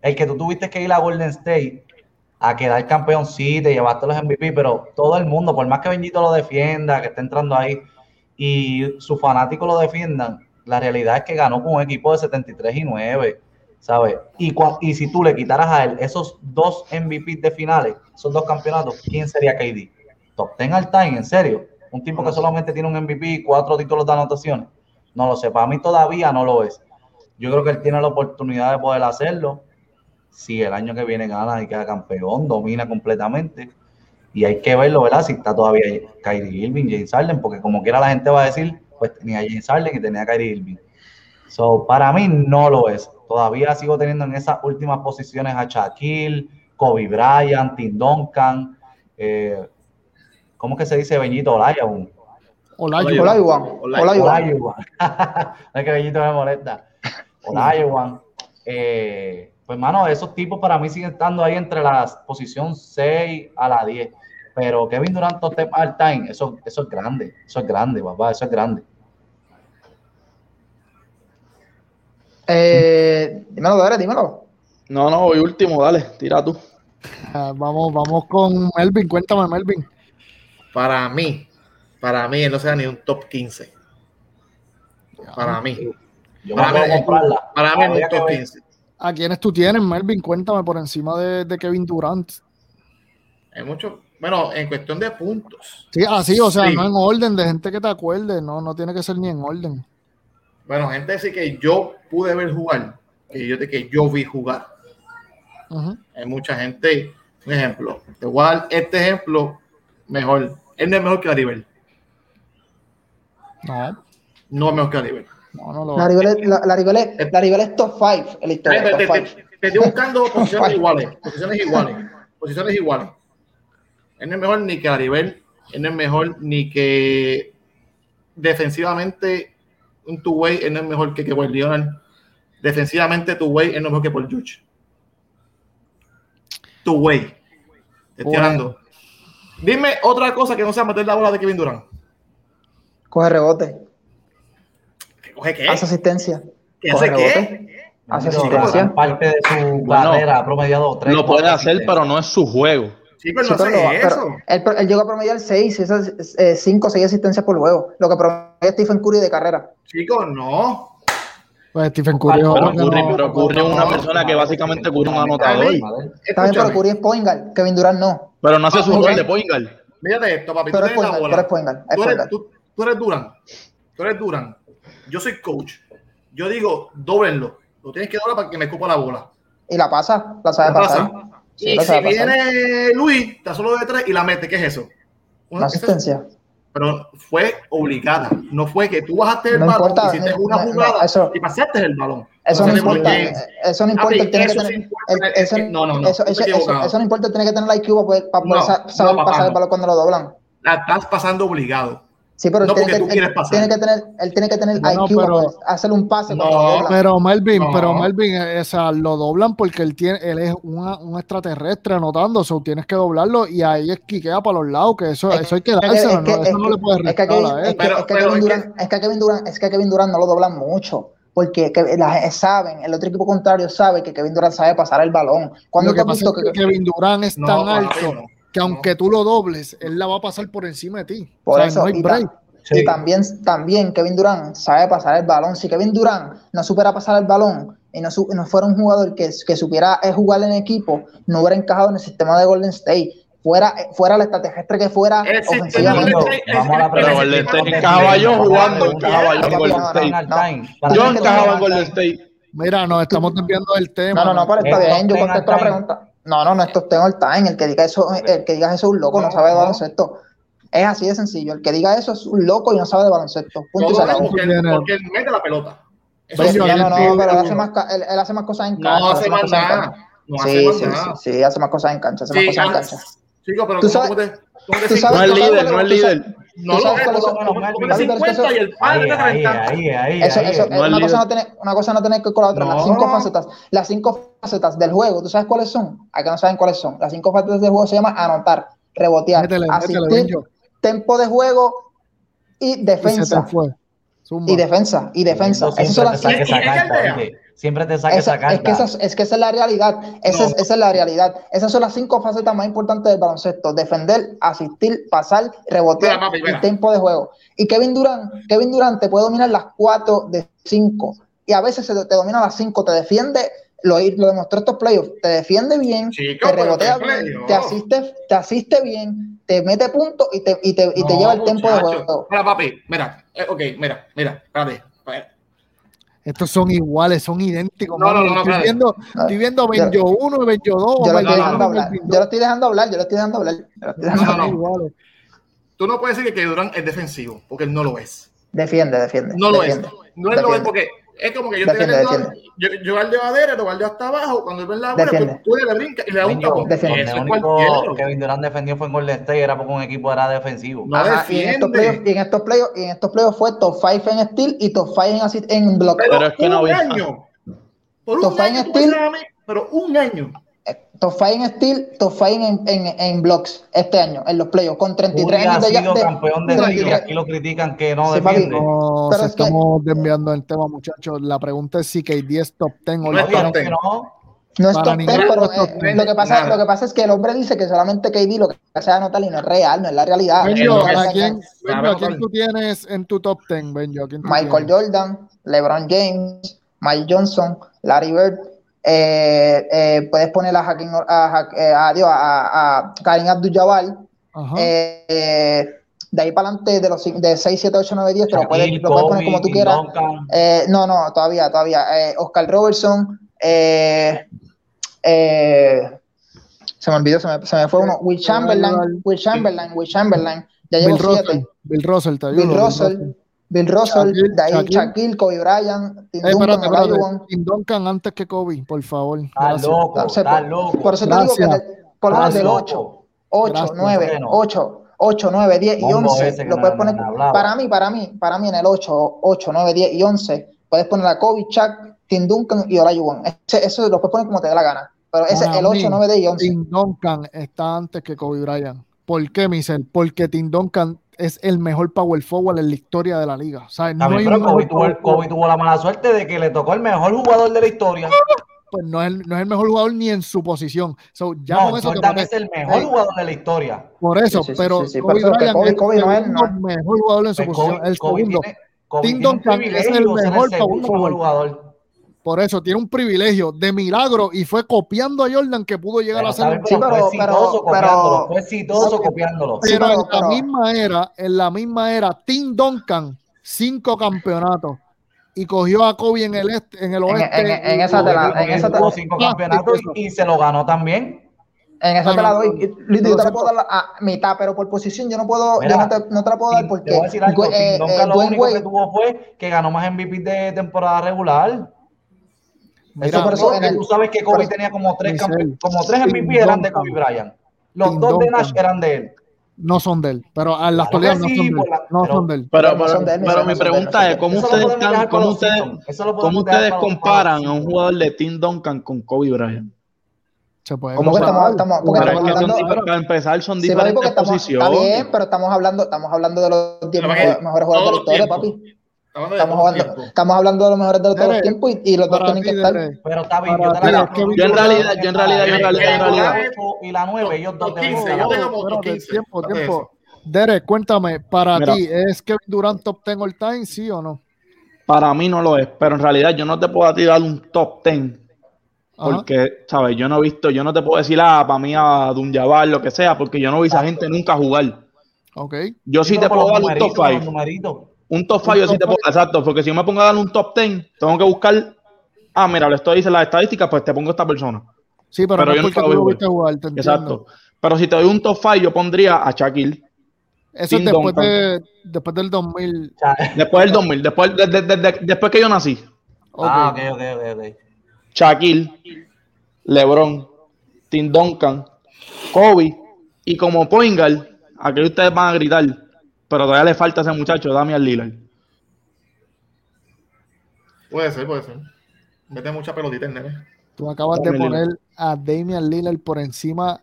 el que tú tuviste que ir a Golden State a quedar campeón, sí, te llevaste los MVP, pero todo el mundo, por más que Benjito lo defienda, que esté entrando ahí, y sus fanáticos lo defiendan, la realidad es que ganó con un equipo de 73 y 9, ¿sabes? Y, y si tú le quitaras a él esos dos MVP de finales, esos dos campeonatos, ¿quién sería KD? Top 10 al time, en serio. Un tipo que solamente tiene un MVP y cuatro títulos de anotaciones. No lo sé, para mí todavía no lo es. Yo creo que él tiene la oportunidad de poder hacerlo. Si el año que viene gana y queda campeón, domina completamente. Y hay que verlo, ¿verdad? Si está todavía Kyrie Irving, James Harden, porque como quiera la gente va a decir, pues tenía James Harden y tenía Kyrie Irving. So, para mí no lo es. Todavía sigo teniendo en esas últimas posiciones a Shaquille, Kobe Bryant, Tim Duncan, eh, ¿cómo que se dice Beñito Olajuwon? Olajuwon. Olajuwon. es que Beñito me molesta. Olajuwon. Eh, pues, mano, esos tipos para mí siguen estando ahí entre la posición 6 a la 10. Pero Kevin Durant, top all time, eso, eso es grande. Eso es grande, papá, eso es grande. Eh, dímelo, dale, dímelo. No, no, voy último, dale, tira tú. Ah, vamos, vamos con Melvin, cuéntame, Melvin. Para mí, para mí, él no sea ni un top 15. Para mí. Yo Para mí, comprarla. para mí, no un top ver. 15. ¿A quiénes tú tienes, Melvin? Cuéntame por encima de, de Kevin Durant. Hay mucho, bueno, en cuestión de puntos. Sí, así, o sea, Sí. no en orden, de gente que te acuerde, no, no tiene que ser ni en orden. Bueno, gente sí que yo pude ver jugar, que yo, que yo vi jugar. Hay mucha gente, un ejemplo, te voy a dar este ejemplo mejor. Él no es mejor que Aribel. No, No es mejor que Aribel. No, no lo La rival es, la, la rival es, la rival es top 5 en la Te, historia. te- Top te- five. te- te estoy buscando posiciones iguales, posiciones iguales, posiciones iguales. Él no es mejor ni que Aribel, él no es mejor ni que defensivamente un two-way, él no es mejor que Kawhi Leonard. Defensivamente two-way, él no es mejor que Paul George. Two-way. Te estoy Bueno. hablando. Dime otra cosa que no sea meter la bola de Kevin Durant. Coge rebote, ¿Que coge qué? hace asistencia. ¿Que coge hace qué? Hace asistencia. parte de su Bueno, carrera ha promediado tres. Lo puede hacer, pero no es su juego. Sí, pero Sí, no pero hace pero eso. él, él llegó a promediar 6, 5 o 6 asistencias por juego. Lo que promedia Stephen Curry de carrera. Chicos, no. Pues Stephen Curry es Pero Curry, no- pero Curry es una no, persona que básicamente Curry es un Está anotador. bien. También, Escúchame. pero Curry es point guard, Kevin Durant no. Pero no hace su Ah, rol ok. de point guard. Mírate esto, papi. Pero tú es tienes point la guard, bola. pero es point guard. Es tú, eres, guard. tú, tú eres Durán. Tú eres Durán. Yo soy coach. Yo digo, doblenlo. Lo tienes que doblar para que me escupa la bola. Y la pasa, la sabe ¿Qué pasar. pasa? Sí, y si viene Luis, está solo de tres y la mete. ¿Qué es eso? Una asistencia. Pero fue obligada. No fue que tú bajaste el No balón, importa, hiciste no, una no, jugada eso- y pasaste el balón. Eso no importa. Eso no importa. No, no, no, eso- eso- eso- no importa. Tiene que tener la IQ para poder, para poder saber pasar el balón cuando lo doblan. La estás pasando obligado. Sí, pero él No tiene que, tú quieres él pasar. tiene que tener, él tiene que tener Bueno, IQ para hacer un pase No. Pero Melvin, No. pero Melvin, eh, o sea, lo doblan porque él tiene, él es una- un extraterrestre anotando, o tienes que doblarlo y ahí es quiquea para los lados, que eso, Es- eso hay que es que- dárselo, es ¿no? que- eso es no que- le puede es que restar es que- que Kevin que- Durant- es que Kevin Durant- es que a Kevin Durant no lo doblan mucho. Porque que- la- saben, el otro equipo contrario sabe que Kevin Durant sabe pasar el balón. Cuando Lo tú que has pasa visto es que que, Kevin Durant es No, tan papi, alto no. Que aunque tú lo dobles, él la va a pasar por encima de ti. Por o sea, eso, no hay y break. ta- Y Sí. también, también Kevin Durant sabe pasar el balón. Si Kevin Durant no supiera pasar el balón y no, su- no fuera un jugador que, que supiera eh, jugar en equipo, no hubiera encajado en el sistema de Golden State. Fuera, eh, fuera el extraterrestre que fuera El ofensivamente. Vamos a la Pero el- Golden el- State a jugando, yo en pregunta. Golden No, no, State. no, Yo encajaba en Golden State. Mira, nos estamos desviando del tema. No, no, no, pero está Es bien, yo ten contesto la pregunta. No, no, no, esto es ten all time. El que diga eso, el que diga eso es un loco, no, No, sabe de no. baloncesto. Es así de sencillo. El que diga eso es un loco y no sabe de baloncesto. Punto Todo acabó. porque, él, porque él mete la pelota. Eso Pero sí, no, no, no, pero él hace, más, él, él hace más cosas en no cancha. hace más nada. No Sí, hace más sí, nada. sí, sí, hace más cosas en cancha, hace más Sí, cosas en ah, cancha. Chico, pero Tú ¿cómo, sabes- cómo te, cómo te tú sabes- No es líder, no es líder. No lo sabes es, cuáles porque son- como- como Papi, de pero es que 50 y el eso- padre Ahí, de ahí, 30. ahí, ahí, Eso, ahí. eso, no una, cosa no tiene, una cosa no tiene que ver con la otra. Las No. cinco facetas, las cinco facetas del juego, ¿tú sabes cuáles son? Que no saben cuáles son. Las cinco facetas del juego se llama anotar, rebotear, asistir, tempo de juego y defensa. Y defensa, y defensa. Esas son las saca Siempre te saca Esa- esa carta. es, que esa, es- que esa es la realidad. Esa, No. es, esa es la realidad. Esas son las cinco facetas más importantes del baloncesto: defender, asistir, pasar, rebotear Mira, papi, mira. y tiempo de juego. Y Kevin Durant, Kevin Durant te puede dominar las cuatro de cinco. Y a veces se te, te domina las cinco, te defiende. Lo, lo demostró estos playoffs. Te defiende bien, Chico, te rebotea bien, te asiste, te asiste bien, te mete puntos y te, y te, y te No, lleva el tiempo de juego. Mira, papi, mira, eh, ok, mira, mira, espérate. espérate. Estos son iguales, son idénticos. No, no, no, no, estoy, viendo, estoy viendo Benjo 1 y Benjo 2. Yo lo no, estoy no, dejando no, hablar. Yo lo estoy dejando hablar, yo lo estoy dejando hablar. Yo lo estoy dejando No, no. iguales. Tú no puedes decir que Durant es defensivo, porque él no lo es. Defiende, defiende. No lo defiende. es. No es lo es porque es como que yo Defiende, te defiende. yo, yo guardeo a Dere, lo guardeo hasta abajo, cuando él ve la bola, pues tú le brincas y le da un tapón. Defiende. Eso Donde es único cualquiera. Kevin Durant defendió fue en Golden State, era porque un equipo era defensivo. No Ajá, y en estos defiende. playoffs, y en estos fue top 5 en steal y top 5 en en block. Pero, Pero es que no año. Por un año, Steel. pero un año. Top 5 en steal, top 5 en, en, en blocks este año, en los playoffs, con 33 Curry ha años de, sido de- campeón de liga y 33. aquí lo critican que no Sí, defiende. No, Pero se es que- estamos desviando el tema, muchachos. La pregunta es si KD es top 10 o No no. es top Dijeron que 10. no. No es top 10, ningún pero eh, top 10, lo, que pasa, nada. lo que pasa es que el hombre dice que solamente KD lo que hace es anotar y no es real, no es la realidad. Benjo, que ¿a quién, Benjo, ¿a quién tú tienes en tu top 10, Benjo? ¿A quién tú Michael tienes? Jordan, LeBron James, Mike Johnson, Larry Bird. Eh, eh, puedes poner a Hakim, a, eh, a, a, a Karim Abdul-Jabbar. Eh, de ahí para adelante, de, los, de 6, 7, 8, 9, 10, te lo puedes, lo puedes poner como tú quieras. Eh, no, no, todavía, todavía. Eh, Oscar Robertson, eh, eh, se me olvidó, se me, se me fue uno. Will Chamberlain, Will Chamberlain, Will Chamberlain, ya Bill llevo Russell. siete. Bill Russell, te ayudo. Bill Russell, Bill Russell, Shaquille, de ahí Shaquille. Shaquille, Kobe Bryant, Tim Eh, Duncan, espérate, espérate. Tim Duncan antes que Kobe, por favor. Está loco, está por- loco. Por eso te digo que por lo menos del Está 8, loco. 8, Gracias. 9, Bueno. 8, 8, 9, 10 y Mongo 11. ese que Lo puedes poner, para mí, para mí, para mí en el 8, 8, 9, 10 y 11, puedes poner a Kobe, Chuck, Tim Duncan y Olajuwon. Ese- Eso lo puedes poner como te dé la gana. Pero ese es el 8, mí, 9, 10 y 11. Tim Duncan está antes que Kobe Bryant. ¿Por qué, Michel? Porque Tim Duncan es el mejor power forward en la historia de la liga. O sea, no También, hay pero Kobe tuvo, power Kobe tuvo la mala suerte de que le tocó el mejor jugador de la historia. Pues no es, el, no es el mejor jugador ni en su posición. So, ya no, con eso Jordan es el mejor Ey, jugador de la historia. Por eso, Sí, sí, sí, pero sí, sí, Kobe Bryant es Kobe el no mejor jugador en su Pues posición. Kobe- El Kobe segundo. tiene- Tim Duncan es el mejor segundo power mejor forward. jugador. Por eso tiene un privilegio de milagro y fue copiando a Jordan que pudo llegar Pero, a ser un Sí, Pero pero- fue exitoso pero-. Fue exitoso copiándolo. Sí, Pero en la pero- misma era, en la misma era, Tim Duncan, cinco campeonatos. Y cogió a Kobe en el este, en el En- oeste. en- en y- esa te la- en esa te- cinco campeonatos y, y se lo ganó también. En esa te la doy. yo te la puedo dar a mitad, pero por posición yo no puedo, Mira, yo no te, no te la puedo dar porque te voy a decir algo, eh, Tim eh, Duncan lo Dwayne único que tuvo fue que ganó más MVP de temporada regular. Mira, eso por eso tú sabes que Kobe tenía como tres, Michelle, como tres MVP eran de. Kobe Bryant. Los Tim dos de. Nash eran de él. no son de él. Pero en la Claro actualidad no sí, son de por él. la- No pero- son de él. Pero, No pero, son de él, no pero son mi no pregunta es. ¿cómo ustedes, están- cómo ustedes, cómo ustedes comparan para a un jugador de Tim Duncan con Kobe Bryant? Se puede ¿Cómo estamos- estamos- porque Pero es estamos que son hablando- para empezar son diferentes estamos, está posiciones. bien, pero estamos hablando, estamos hablando de los 10 Pero mejores, mejores jugadores de la historia, papi. Estamos hablando, estamos hablando de los mejores de todos los tiempos y, y los dos tienen ti, que estar. Pero está bien, yo te la que yo en realidad- yo en realidad- yo en realidad- y la 9, ellos dos Top deben 15, estar yo abajo. tengo como top Espérate, 15. tiempo, tiempo. Derek, cuéntame, para ti, ¿es Kevin Durant top 10 all time, sí o no? Para mí no lo es, pero en realidad yo no te puedo tirar un top 10 Ajá. porque, ¿sabes? Yo no he visto, yo no te puedo decir, ah, para mí a Dunjabal, lo que sea, porque yo no vi a esa gente nunca jugar. Ok. Yo sí te puedo dar un top numeritos, por los 5. Un top Un 5 yo sí te puedo, exacto, porque si yo me pongo a dar un top 10, tengo que buscar, ah, mira, le estoy diciendo las estadísticas, pues te pongo esta persona. Sí, pero, Pero no yo porque nunca tú lo viste jugar, te. Exacto. Pero si te doy un top 5, yo pondría a Shaquille. Eso es después, de, después del 2000. O sea, Después del 2000, después, de- de- de- de- después que yo nací. Ok. Ah, ok, ok, ok, ok. Shaquille, LeBron, Tim Duncan, Kobe y como Poingal, aquí ustedes van a gritar, pero todavía le falta a ese muchacho, Damian Lillard. Puede ser, puede ser. Mete mucha pelotita en nene. Tú acabas de poner a Damian Lillard por encima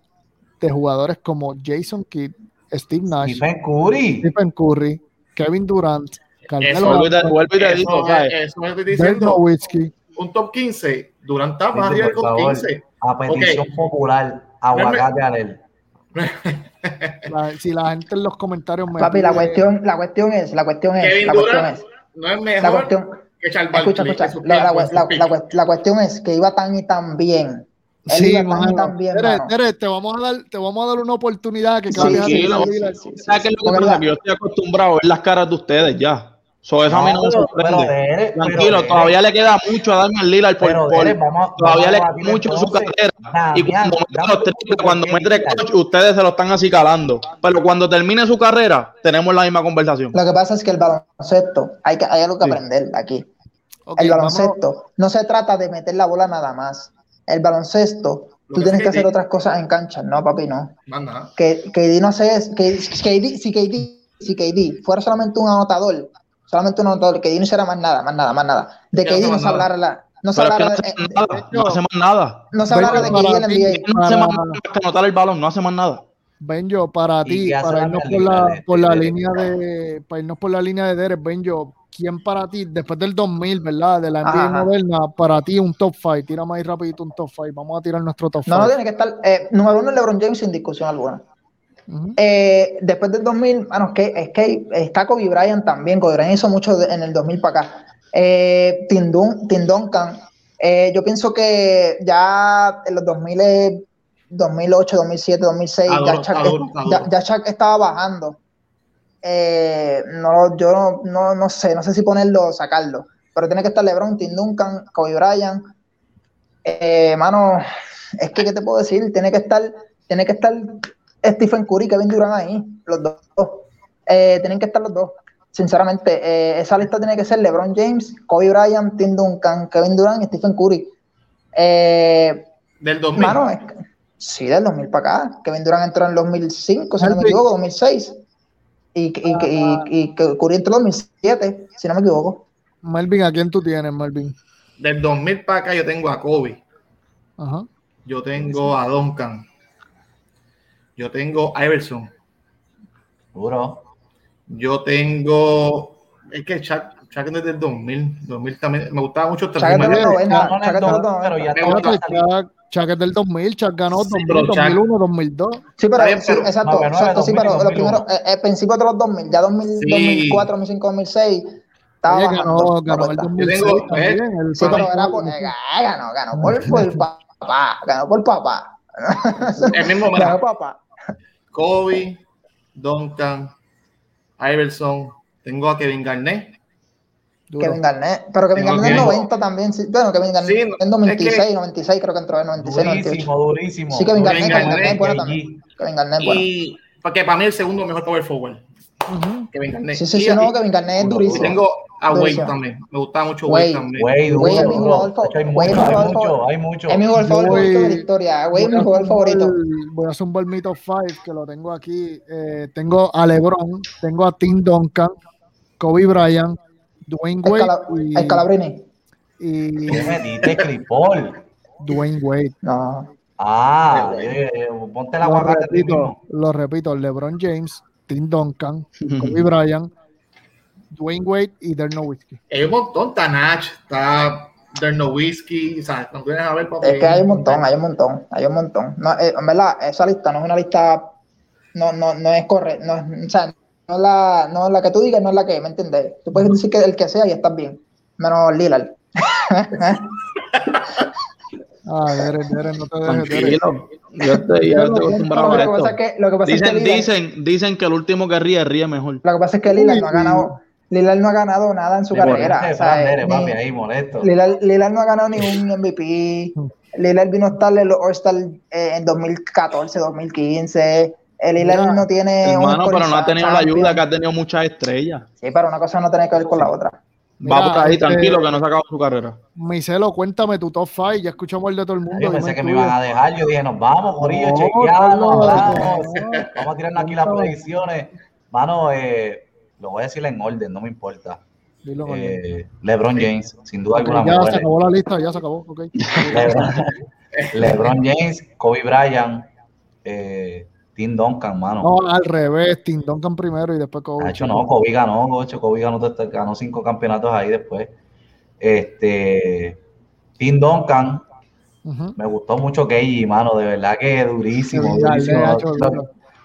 de jugadores como Jason Kidd, Steve Nash, Stephen Curry. Stephen Curry, Kevin Durant, Carmelo. Nowitzki. Un top 15. Durant está más arriba del top favor, 15. A petición popular, aguacate a él. La- si la gente en los comentarios me Papi, la cuestión, la cuestión es, la cuestión es, Kevin la cuestión es, no es la cuestión, que escucha, escucha, la, cuestión es que iba tan y tan bien. Sí. Tere, te vamos a dar, te vamos a dar una oportunidad que Sí, Que yo estoy acostumbrado a ver las caras de ustedes ya. So, eso a mí no me sorprende. Tranquilo, todavía le queda mucho a Damian Lillard por, Pero, por- vamos- todavía vamos le queda mucho en su carrera. y cuando mete los triples, cuando mete coach, ustedes se lo están acicalando. Pero cuando termine su carrera, tenemos la misma conversación. Lo que pasa es que el baloncesto, hay, que, hay algo que Sí. aprender aquí. El vamos- baloncesto no se trata de meter la bola nada más. El baloncesto, Lo tú que tienes es que hacer otras cosas en cancha. No, papi, no. Más nada. Que KD no sé, es- que KD, si KD, si KD fuera solamente un anotador, solamente un anotador, KD no hiciera más nada, más nada, más nada. De Ya no se hablara la, no se hablara de, eh, nada. No hace más nada. no se hablara de NBA. No hace más nada que anotar el balón, no hace más nada. Benjo, para ¿Y ti, para irnos por la, de- por la de- línea de, para irnos por la línea de Derek, Benjo, ¿quién para ti, después del 2000, verdad, de la NBA Ajá. moderna, para ti un top 5? Tírame ahí rapidito un top 5, vamos a tirar nuestro top 5. No, no tiene que estar. eh, número uno, LeBron James sin discusión alguna. Eh, después del 2000, bueno, es que, es que está Kobe Bryant también. Kobe Bryant hizo mucho de- en el 2000 para acá. Eh, Tim, Dun- Tim Duncan. eh, yo pienso que ya en los 2000, eh, 2008, 2007, 2006, ya, Adoro, ya- adoro. ya Shaq estaba bajando. Eh, no, yo no, no, no sé, no sé si ponerlo o sacarlo. Pero tiene que estar LeBron, Tim Duncan, Kobe Bryant. Eh, mano, es que, ¿qué te puedo decir? Tiene que estar, tiene que estar Stephen Curry y Kevin Durant ahí, los dos. Eh, tienen que estar los dos. Sinceramente, eh, esa lista tiene que ser LeBron James, Kobe Bryant, Tim Duncan, Kevin Durant y Stephen Curry. Eh, Del 2000. mano, es que- sí, del 2000 para acá. Kevin Durant entró en el 2005, si no me equivoco, 2006. Y, y, y, y, y que Curry entró en 2007, si no me equivoco. Melvin, ¿a quién tú tienes, Melvin? Del 2000 para acá yo tengo a Kobe. Ajá. Yo tengo a Duncan. Yo tengo a Iverson. Duro. Yo tengo. Es que Chuck, Chuck es desde el 2000. 2000 también. Me gustaba mucho el Chuck es de los Oye, 90, no, no, Chuck es de los no, pero 90. ya Me todo gusta. está saliendo. Chuck, Chuck es del 2000, Chuck ganó Sí, 2000, pero Chuck- 2001, 2002. Sí, pero, exacto, 99, exacto, sí, 2000, pero los 2001. primeros, eh, eh, principios de los 2000, ya 2000, Sí. 2004, 2005, 2006, estaba ganó, ganó el cuenta. 2006 Yo tengo, también. eh, el Sí, pero era por, eh, ganó, ganó por, por papá, ganó por papá. El mismo, mira, papá. Kobe, Duncan, Iverson. Tengo a Kevin Garnett. Duro. Kevin Garnett, pero Kevin Garnett en que- 90 también, sí, bueno, Kevin Garnett Sí, no, en 96, es que- 96 creo que entró en 96, 98. Durísimo, durísimo. Sí, Kevin Garnett, Garnett, Garnett, bueno también. Kevin Garnett, bueno. Y porque para mí el segundo mejor power forward. Ujú. Kevin Garnett. Sí, sí, Y- sí, no, y- Kevin Garnett es durísimo. tengo a Wade Durísimo. también. Me gustaba mucho Wade. Wade también. Duro, Güey, es mi jugador fa- De hecho, Hay mucho. Es mi jugador favorito de la historia, güey, es voy mi a jugador favorito. Voy a zumbar mi top 5, que lo tengo aquí. Eh, tengo a LeBron, tengo a Tim Duncan, Kobe Bryant, Dwayne Wade Escala- y, Escalabrini. y ¿Qué Clipol? Dwayne Wade. No. Ah, eh, eh, ponte la Lo repito, mismo. lo repito, LeBron James, Tim Duncan, Kobe Bryant, Dwayne Wade y Dirk Nowitzki. Hay un montón. Está Nach, está Dirk Nowitzki. O sea, cuando vienes a ver, Es que hay un montón, hay un montón, hay un montón. No, eh, en verdad, esa lista no es una lista, no, no, no es correcta, no es, o sea, no es la, no la que tú digas, no es la que, ¿me entiendes? Tú puedes decir que el que sea y estás bien, menos Lillard. Ah, Derek, Derek, no te dejes. Tranquilo. Yo estoy, yo estoy acostumbrado Lo a que pasa esto. es que, lo que pasa es que Dicen, Lillard, dicen, dicen que el último que ríe, ríe mejor. lo que pasa es que Lillard no ha ganado, Lillard no ha ganado nada en su Le carrera. ni- papi, ahí molesto. Lillard, Lillard no ha ganado ni un MVP. Lillard vino a estar en los All-Star eh, en 2014, 2015. El Lillard no tiene un Hermano, pero no ha tenido la ayuda que ha tenido muchas estrellas. Sí, pero una cosa no tiene que ver con la otra. Mira, Va por ahí, este- tranquilo, que no se acabó su carrera. Miselo, cuéntame tu top 5. Ya escuchamos el de todo el mundo. Yo pensé que me iban a dejar. Yo dije, nos vamos, Corillo, No, chequeamos, no. Vamos a tirarnos aquí las predicciones. Mano, eh, lo voy a decir en orden, no me importa. Eh, LeBron James, sin duda alguna, ya se acabó la lista, ya se acabó. ok. LeBron, LeBron James, Kobe Bryant, eh, Tim Duncan, mano. No, al revés, Tim Duncan primero y después Kobe. De hecho, no, Kobe ganó, ocho, Kobe ganó, todo- ganó cinco campeonatos ahí después. Este, Tim Duncan, me gustó mucho Keiji, mano, de verdad que durísimo, Sí, durísimo.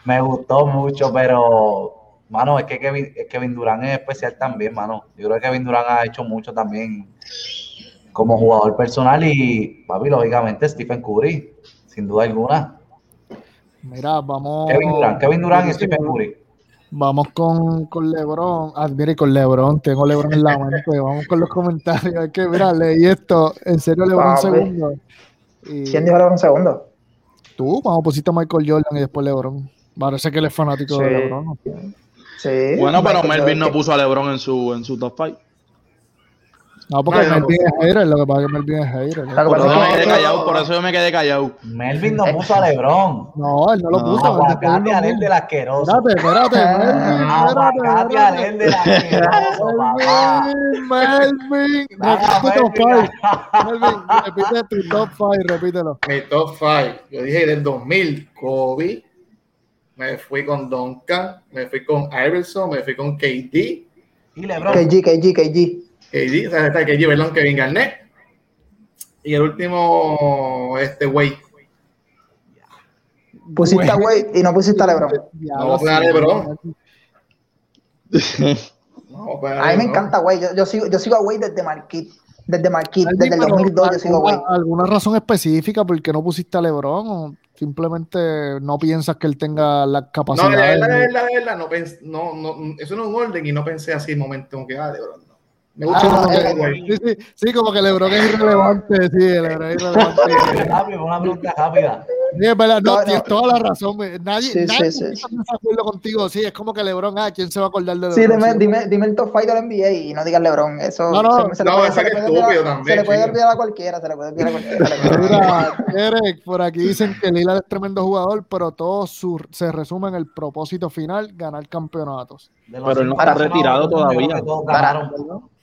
Me gustó mucho, pero, mano, es que Kevin, es Kevin Durant es especial también, mano. Yo creo que Kevin Durant ha hecho mucho también como jugador personal y, papi, lógicamente Stephen Curry, sin duda alguna. Mira, vamos. Kevin Durant, Kevin Durant y Stephen Curry. Vamos con, con LeBron. Ah, mire, con LeBron. Tengo LeBron en la mente. Vamos con los comentarios. Es que, mira, leí esto. En serio, LeBron Papi. segundo. Y ¿Quién dijo LeBron segundo? tú, vamos, pusiste a Michael Jordan y después LeBron. Parece que él es fanático de. LeBron. ¿no? Sí. Bueno, pero Michael Melvin no puso a LeBron en su, en su top 5. No, porque No, yo no Melvin es hater. Lo que pasa es que Melvin es hater. Por eso pasa me quedé que- callado, por eso yo me quedé callado. Melvin no puso a LeBron. No, él no lo puso. Aguacate puso. del asqueroso. Espérate, espérate, Melvin. Aguacate Espérate, Alén del asqueroso. Melvin, Melvin. Repite tu top Melvin. five. Melvin, repite tu top 5, repítelo. Mi top 5. Yo dije del 2000, Kobe. Me fui con Duncan. Me fui con Iverson. Me fui con KD. Y LeBron. KG, KG, KG. KD, o sea, está KD, perdón, Kevin Garnett. Y el último, este, Wade. Pusiste a Wade y no pusiste a LeBron. No, pues, sé. LeBron. No, A mí me encanta Wade. Yo, yo sigo, yo sigo a Wade desde Marquit. Desde Marquit, desde el pero 2002 yo sigo a Wade. ¿alguna, alguna razón específica por qué no pusiste a LeBron? ¿O simplemente no piensas que él tenga las No, de verdad, de verdad, de verdad, no no, no, eso no es un orden y no pensé así en momento como que, ah, de verdad. Me gusta Ah, eh, Wade. sí, sí, sí, como que LeBron es irrelevante, sí, LeBron es irrelevante. Rápido, una pregunta rápida. Sí, es verdad, no, No, no. tienes toda la razón. Nadie, Sí, nadie sí, sí, está de acuerdo contigo. Sí, es como que LeBron, ah, ¿quién se va a acordar de LeBron? Sí, dime, Sí. dime, dime el top 5 del NBA y no digas LeBron. Eso No, no, se, le no, puede, se le que puede estúpido olvidar- también, se le puede olvidar a cualquiera, se le puede olvidar a cualquiera. se. Mira, Derek, por aquí dicen que Lillard es tremendo jugador, pero todo su- se resume en el propósito final, ganar campeonatos. Pero él no está retirado todavía. que Para.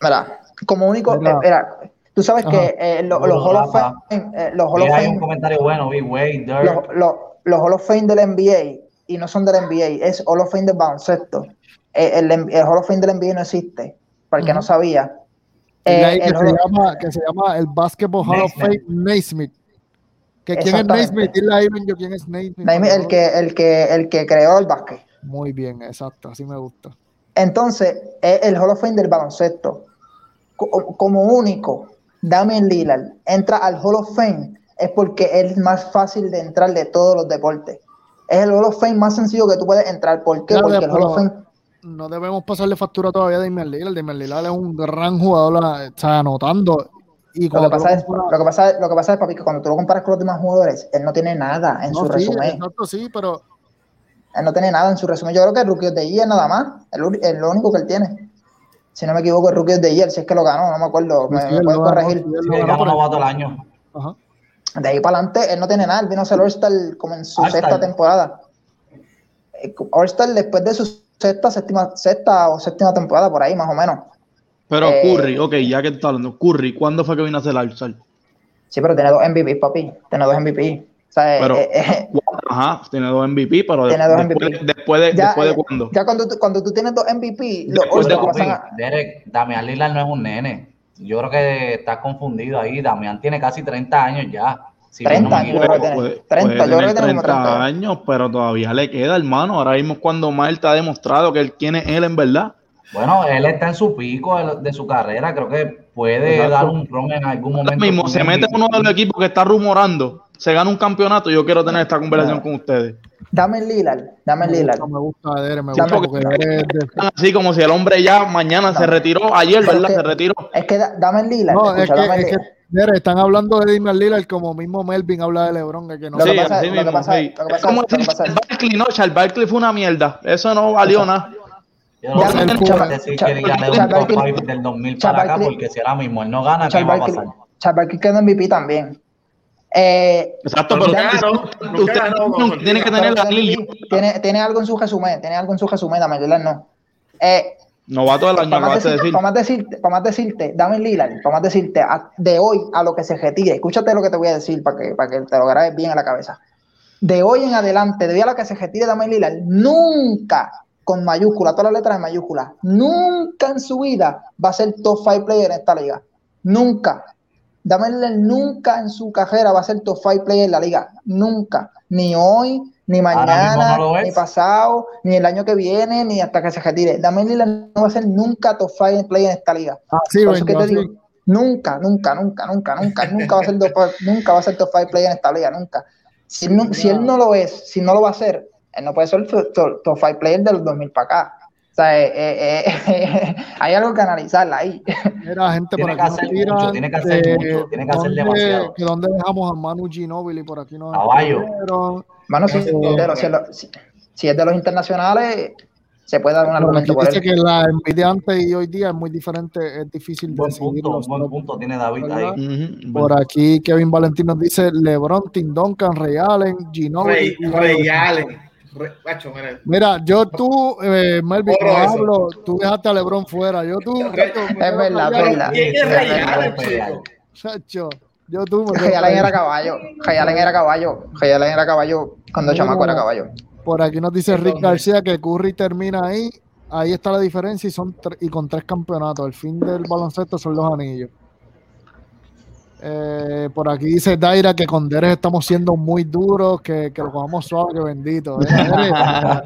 Mira, como único, Mira. eh, mira, tú sabes Ajá. que eh, lo- los Hall of. Fame, eh, los Hall of Mira, hay un Fame, comentario bueno, vi Wade, Dirk. los, los, los Hall of Fame del NBA y no son del NBA, es Hall of Fame del baloncesto. Eh, el, el Hall of Fame del NBA no existe, para el que no sabía. Eh, que, el se llama, que se llama el Basketball Hall of Fame Naismith. Naismith. ¿Que ¿Quién es. Naismith? Dile ahí, Benjo, ¿quién es Naismith? Naime- el que, el que, el que creó el básquet. Muy bien, exacto, así me gusta. Entonces, es el Hall of Fame del baloncesto. Co- Como único, Damian Lillard entra al Hall of Fame es porque es más fácil de entrar de todos los deportes. Es el Hall of Fame más sencillo que tú puedes entrar. ¿Por qué? Claro, Porque el Hall of Fame. No debemos pasarle factura todavía a Damian Lillard. Damian Lillard es un gran jugador, sea, anotando. Y Lo que, pasa es, comparas- lo, que pasa es, lo que pasa es, papi, que cuando tú lo comparas con los demás jugadores, él no tiene nada en No, su sí, resumen. exacto, sí, pero Él no tiene nada en su resumen. Yo creo que el Rookie the Year nada más. El, es lo único que él tiene. Si no me equivoco, el Rookie of the Year, si es que lo ganó, no me acuerdo. Me, sí, me lo ganó, corregir. sí, ganó novato del año. Ajá. De ahí para adelante, él no tiene nada. Él vino a ser All-Star como en su sexta temporada. Eh, All-Star después de su sexta, séptima, sexta o séptima temporada, por ahí más o menos. Pero Eh, Curry, ok, ya que está hablando, Curry, ¿cuándo fue que vino a hacer All-Star? Sí, pero tiene dos MVP, papi. Tiene dos MVP. O sea, Pero- eh, eh, Ajá, tiene dos MVP, pero Tiene dos después, MVP. después de, ya, después de eh, cuándo. ya cuando, tú, cuando tú tienes dos MVP, los Después de pasan a- Derek, Damian Lillard no es un nene. Yo creo que estás confundido ahí. Damian tiene casi 30 años ya. Si bien 30 me años, equivoco. creo que tiene. Puede, 30, puede yo creo tener que tiene como 30 30. años, pero todavía le queda, hermano. Ahora mismo es cuando Mal te ha demostrado que él es él en verdad. Bueno, él está en su pico de, de su carrera. Creo que puede Exacto. dar un ron en algún Ahora momento. mismo se mete uno de los equipos que está rumorando, se gana un campeonato. Yo quiero tener esta conversación con ustedes. Dame Lillard, dame Me Lillard. gusta, me gusta, Derek, me Dame- gusta porque Así como si el hombre ya mañana se retiró, ayer, Pero ¿verdad? es que- Se retiró. Es que da- dame Lillard. No, es que, dame es que, Lillard. Derek, están hablando de Damian Lillard como mismo Melvin habla de LeBron, que no Lo que Sí, pasa- así lo que mismo, pasa- sí. lo que Es pasa- como lo decir pasa- Barkley, no, Charles Barkley fue una mierda. Eso no valió nada. Yo no Ya, sé el qué Char- decir Char- que diga Char- un top Barkley- five del 2000 Char- para acá, porque si ahora mismo él no gana, ¿qué va a pasar? Charles Barkley quedó MVP también. Eh, Exacto, Pero usted- tiene- que tener la tiene, tiene algo en su resumen, tiene algo en su resumen, dame Lillard no. Eh, Novato del año, para, más decirte, decir. para más decirte, para más decirte, dame Lillard, para más decirte, a- de hoy a lo que se retire, escúchate lo que te voy a decir para que, para que te lo grabes bien a la cabeza. De hoy en adelante, de hoy a lo que se retire Dame Lillard, nunca, con mayúscula, todas las letras en mayúscula, nunca en su vida va a ser top 5 player en esta liga. Nunca. Dame Lillard nunca en su carrera va a ser top 5 player en la liga. Nunca. Ni hoy, ni mañana, no ni pasado, ni el año que viene, ni hasta que se retire. Dame Lillard no va a ser nunca top 5 player en esta liga. Así, Por eso Benjo, que te digo, Nunca, nunca, nunca, nunca, nunca, nunca va a ser top, nunca va a ser top 5 player en esta liga, nunca. Si, no, si él no lo es, si no lo va a hacer, él no puede ser top, top 5 player de los 2000 para acá. O sea, eh, eh, eh, hay algo que analizar ahí. Mira, gente, Tiene por que hacer tiran mucho, tiene que hacer de mucho, tiene que hacer demasiado. que dónde dejamos a Manu Ginóbili por aquí nos Caballo. Mano, si, Eh, es de los, si, si- si es de los internacionales, se puede dar un argumento por él. que la envidia antes y hoy día es muy diferente, es difícil Buen decidir punto, buen punto tiene David ¿Verdad? ahí. Ujú. Por aquí Kevin Valentín nos dice LeBron, Tim Duncan, Ray Allen, Ginobili. y Rey Allen. Re- macho, mira, Mira, yo tú, eh, Melvin, no hablo, tú dejaste a LeBron fuera. Yo tú, yo tú, Es verdad. Chacho, yo tú me Jay quedo Allen era caballo. Jay Allen era caballo. Jay Allen era caballo cuando. Chamaco era caballo. Por aquí nos dice Rick García que Curry termina ahí. Ahí está la diferencia y son y con tres campeonatos. El fin del baloncesto son los anillos. Eh, por aquí dice Daira que con Deres estamos siendo muy duros, que, que lo cojamos suave, que bendito. Eh,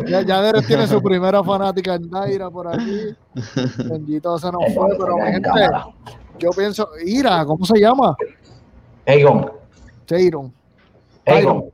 ya, ya Deres tiene su primera fanática en Daira por aquí. Bendito se nos fue, pero mi gente, yo pienso, Ira, ¿cómo se llama? Aegon, Tyron. Aegon,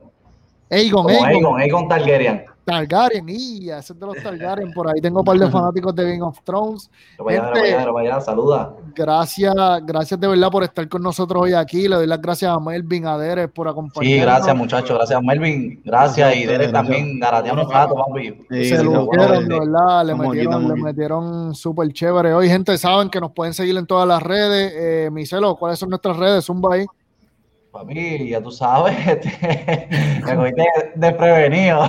Aegon, como Aegon. Aegon, Aegon Targaryen. Targaryen, y ese es de los Targaryen. Por ahí tengo un par de fanáticos de Game of Thrones. Pero vaya, Gente. vaya, vaya, saluda. Gracias, gracias de verdad por estar con nosotros hoy aquí. Le doy las gracias a Melvin Aderes por acompañarnos. Sí, gracias muchachos, gracias Melvin, gracias y Derek también, garateamos un rato, papi. Sí, Se lucieron, bueno, de verdad, le metieron, le metieron súper chévere. Hoy, gente, saben que nos pueden seguir en todas las redes. Eh, Micelo, ¿cuáles son nuestras redes? Zumba ahí. Papi, ya tú sabes, este, me cogiste desprevenido.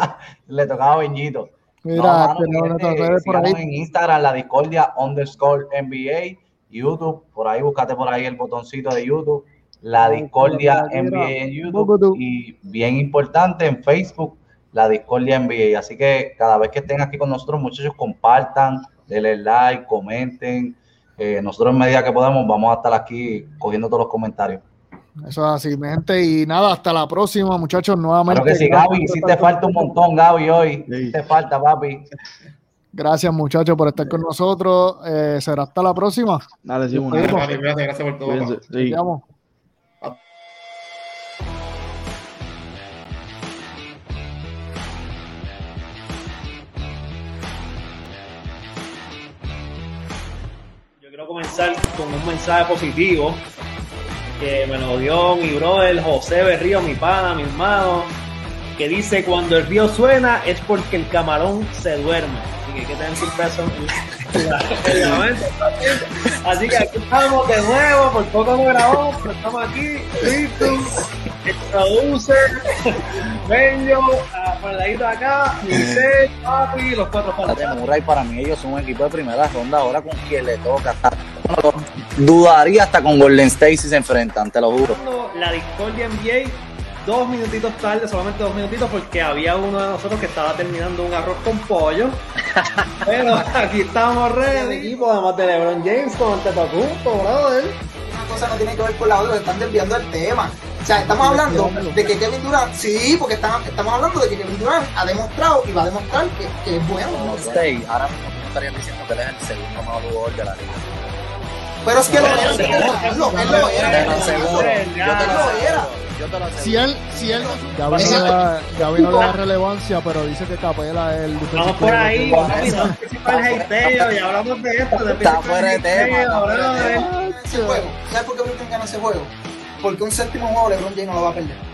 Le tocaba Benjito. Mira, mano, por ahí. en Instagram, la discordia underscore NBA, YouTube, por ahí búscate por ahí el botoncito de YouTube, la discordia NBA en. YouTube y bien importante en Facebook, la discordia NBA. Así que cada vez que estén aquí con nosotros, muchachos, compartan, denle like, comenten. Eh, nosotros en medida que podamos vamos a estar aquí cogiendo todos los comentarios. Eso es así, mi gente. Y nada, hasta la próxima, muchachos. Nuevamente. Claro que sí, gracias Gaby, por sí te falta un montón, Gaby, hoy. Sí. Te falta, papi. Gracias, muchachos, por estar con nosotros. Eh, será hasta la próxima. Dale, sí. Papi, cuídate, gracias por todo. sí. Yo quiero comenzar con un mensaje positivo que me lo dio mi brother José Berrío, mi pana, mi hermano, que dice cuando el río suena es porque el camarón se duerme. Así que hay que tener siempre eso. Así que aquí estamos de nuevo, por poco no grabamos, pero estamos aquí, listos, el producer, Benjo, por el ladito de acá, Michelle, papi, los cuatro patas. Murray para mí ellos son un equipo de primera ronda ahora con quien le toca dudaría hasta con Golden State si se enfrentan te lo juro la Discordia NBA dos minutitos tarde, solamente dos minutitos, porque había uno de nosotros que estaba terminando un arroz con pollo. Pero aquí estamos ready. equipo, además de LeBron James con Antetokounmpo, brother. Una cosa no tiene que ver con la otra, están desviando el tema. O sea, estamos hablando de que Kevin Durant, sí, porque estamos, estamos hablando de que Kevin Durant ha demostrado y va a demostrar que, que es bueno. Golden State ahora mismo tú no estarías diciendo que él es el segundo mejor jugador de la liga Pero es que lo era, él lo era. Él yo te lo era. yo te lo Si él, si él, Gaby no, le da, Gaby no le da relevancia, pero dice que Capela es el Vamos por ahí, con el hateo, y hablamos de esto. Está fuera de el tema. ¿Sabes por qué Brooklyn gana ese juego? Porque un séptimo juego LeBron James no lo va a perder.